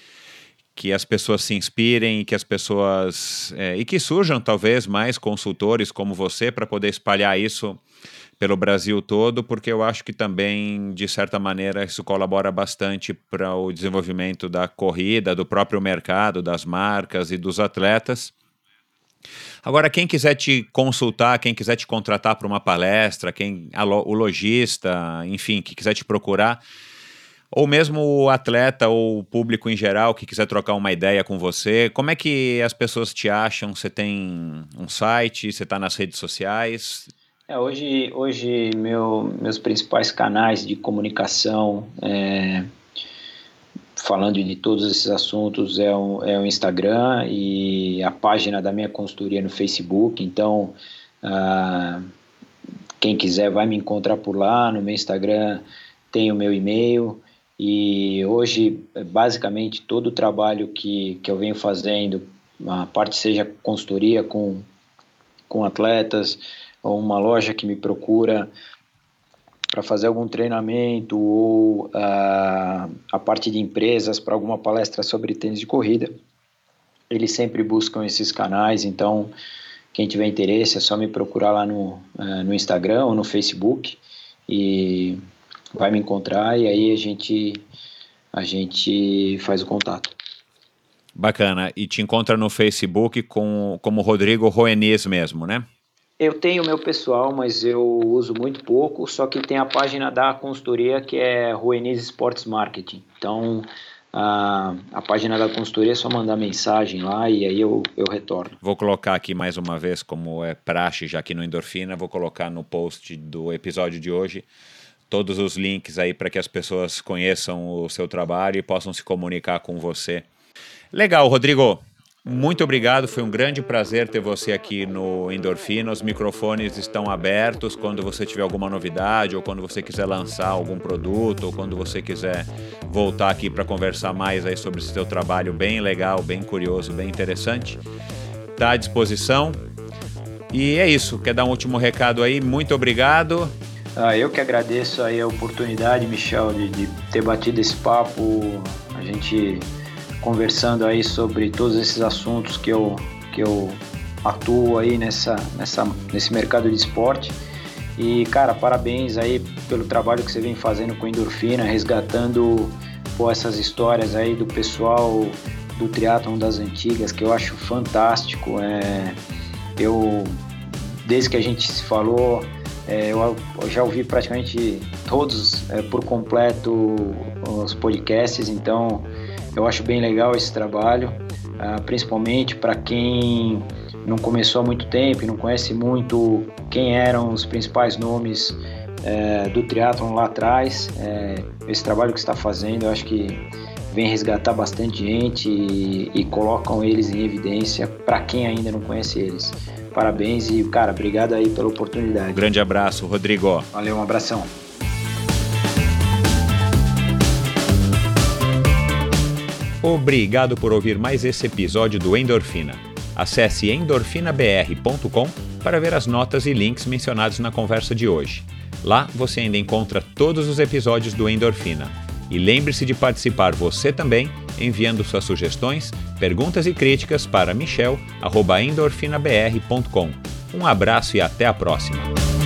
B: que as pessoas se inspirem que as pessoas é, e que surjam talvez mais consultores como você para poder espalhar isso pelo Brasil todo, porque eu acho que também de certa maneira isso colabora bastante para o desenvolvimento da corrida, do próprio mercado, das marcas e dos atletas. Agora, quem quiser te consultar, quem quiser te contratar para uma palestra, quem o lojista, enfim, que quiser te procurar, ou mesmo o atleta ou o público em geral que quiser trocar uma ideia com você, como é que as pessoas te acham? Você tem um site, você está nas redes sociais?
A: É, hoje, hoje meu, meus principais canais de comunicação, é, falando de todos esses assuntos, é o, é o Instagram e a página da minha consultoria no Facebook. Então, ah, quem quiser vai me encontrar por lá. No meu Instagram tem o meu e-mail. E hoje, basicamente, todo o trabalho que, que eu venho fazendo, a parte seja consultoria com, com atletas, ou uma loja que me procura para fazer algum treinamento, ou uh, a parte de empresas para alguma palestra sobre tênis de corrida, eles sempre buscam esses canais, então quem tiver interesse é só me procurar lá no, uh, no Instagram ou no Facebook. E vai me encontrar e aí a gente a gente faz o contato.
B: Bacana. E te encontra no Facebook com, como Rodrigo Roenis mesmo, né?
A: Eu tenho meu pessoal, mas eu uso muito pouco, só que tem a página da consultoria que é Roenis Sports Marketing. Então, a, a página da consultoria é só mandar mensagem lá e aí eu, eu retorno.
B: Vou colocar aqui mais uma vez, como é praxe já aqui no Endorfina, vou colocar no post do episódio de hoje todos os links aí para que as pessoas conheçam o seu trabalho e possam se comunicar com você. Legal, Rodrigo. Muito obrigado, foi um grande prazer ter você aqui no Endorfina. Os microfones estão abertos quando você tiver alguma novidade, ou quando você quiser lançar algum produto, ou quando você quiser voltar aqui para conversar mais aí sobre esse seu trabalho bem legal, bem curioso, bem interessante. Está à disposição. E é isso, quer dar um último recado aí? Muito obrigado
A: ah, eu que agradeço aí a oportunidade, Michel, de, de ter batido esse papo, a gente conversando aí sobre todos esses assuntos que eu, que eu atuo aí nessa, nessa, nesse mercado de esporte. E, cara, parabéns aí pelo trabalho que você vem fazendo com Endorfina, resgatando pô, essas histórias aí do pessoal do triatlon das antigas, que eu acho fantástico. É, eu, desde que a gente se falou, é, eu, eu, já ouvi praticamente todos é, por completo os podcasts, então eu acho bem legal esse trabalho, ah, principalmente para quem não começou há muito tempo e não conhece muito quem eram os principais nomes é, do triatlon lá atrás. É, esse trabalho que está fazendo, eu acho que vem resgatar bastante gente e, e colocam eles em evidência para quem ainda não conhece eles. Parabéns e, cara, obrigado aí pela oportunidade. Um
B: grande abraço, Rodrigo.
A: Valeu, um abração.
B: Obrigado por ouvir mais esse episódio do Endorfina. Acesse endorfinabr.com para ver as notas e links mencionados na conversa de hoje. Lá você ainda encontra todos os episódios do Endorfina. E lembre-se de participar você também, enviando suas sugestões, perguntas e críticas para michel.endorfinabr.com. Um abraço e até a próxima!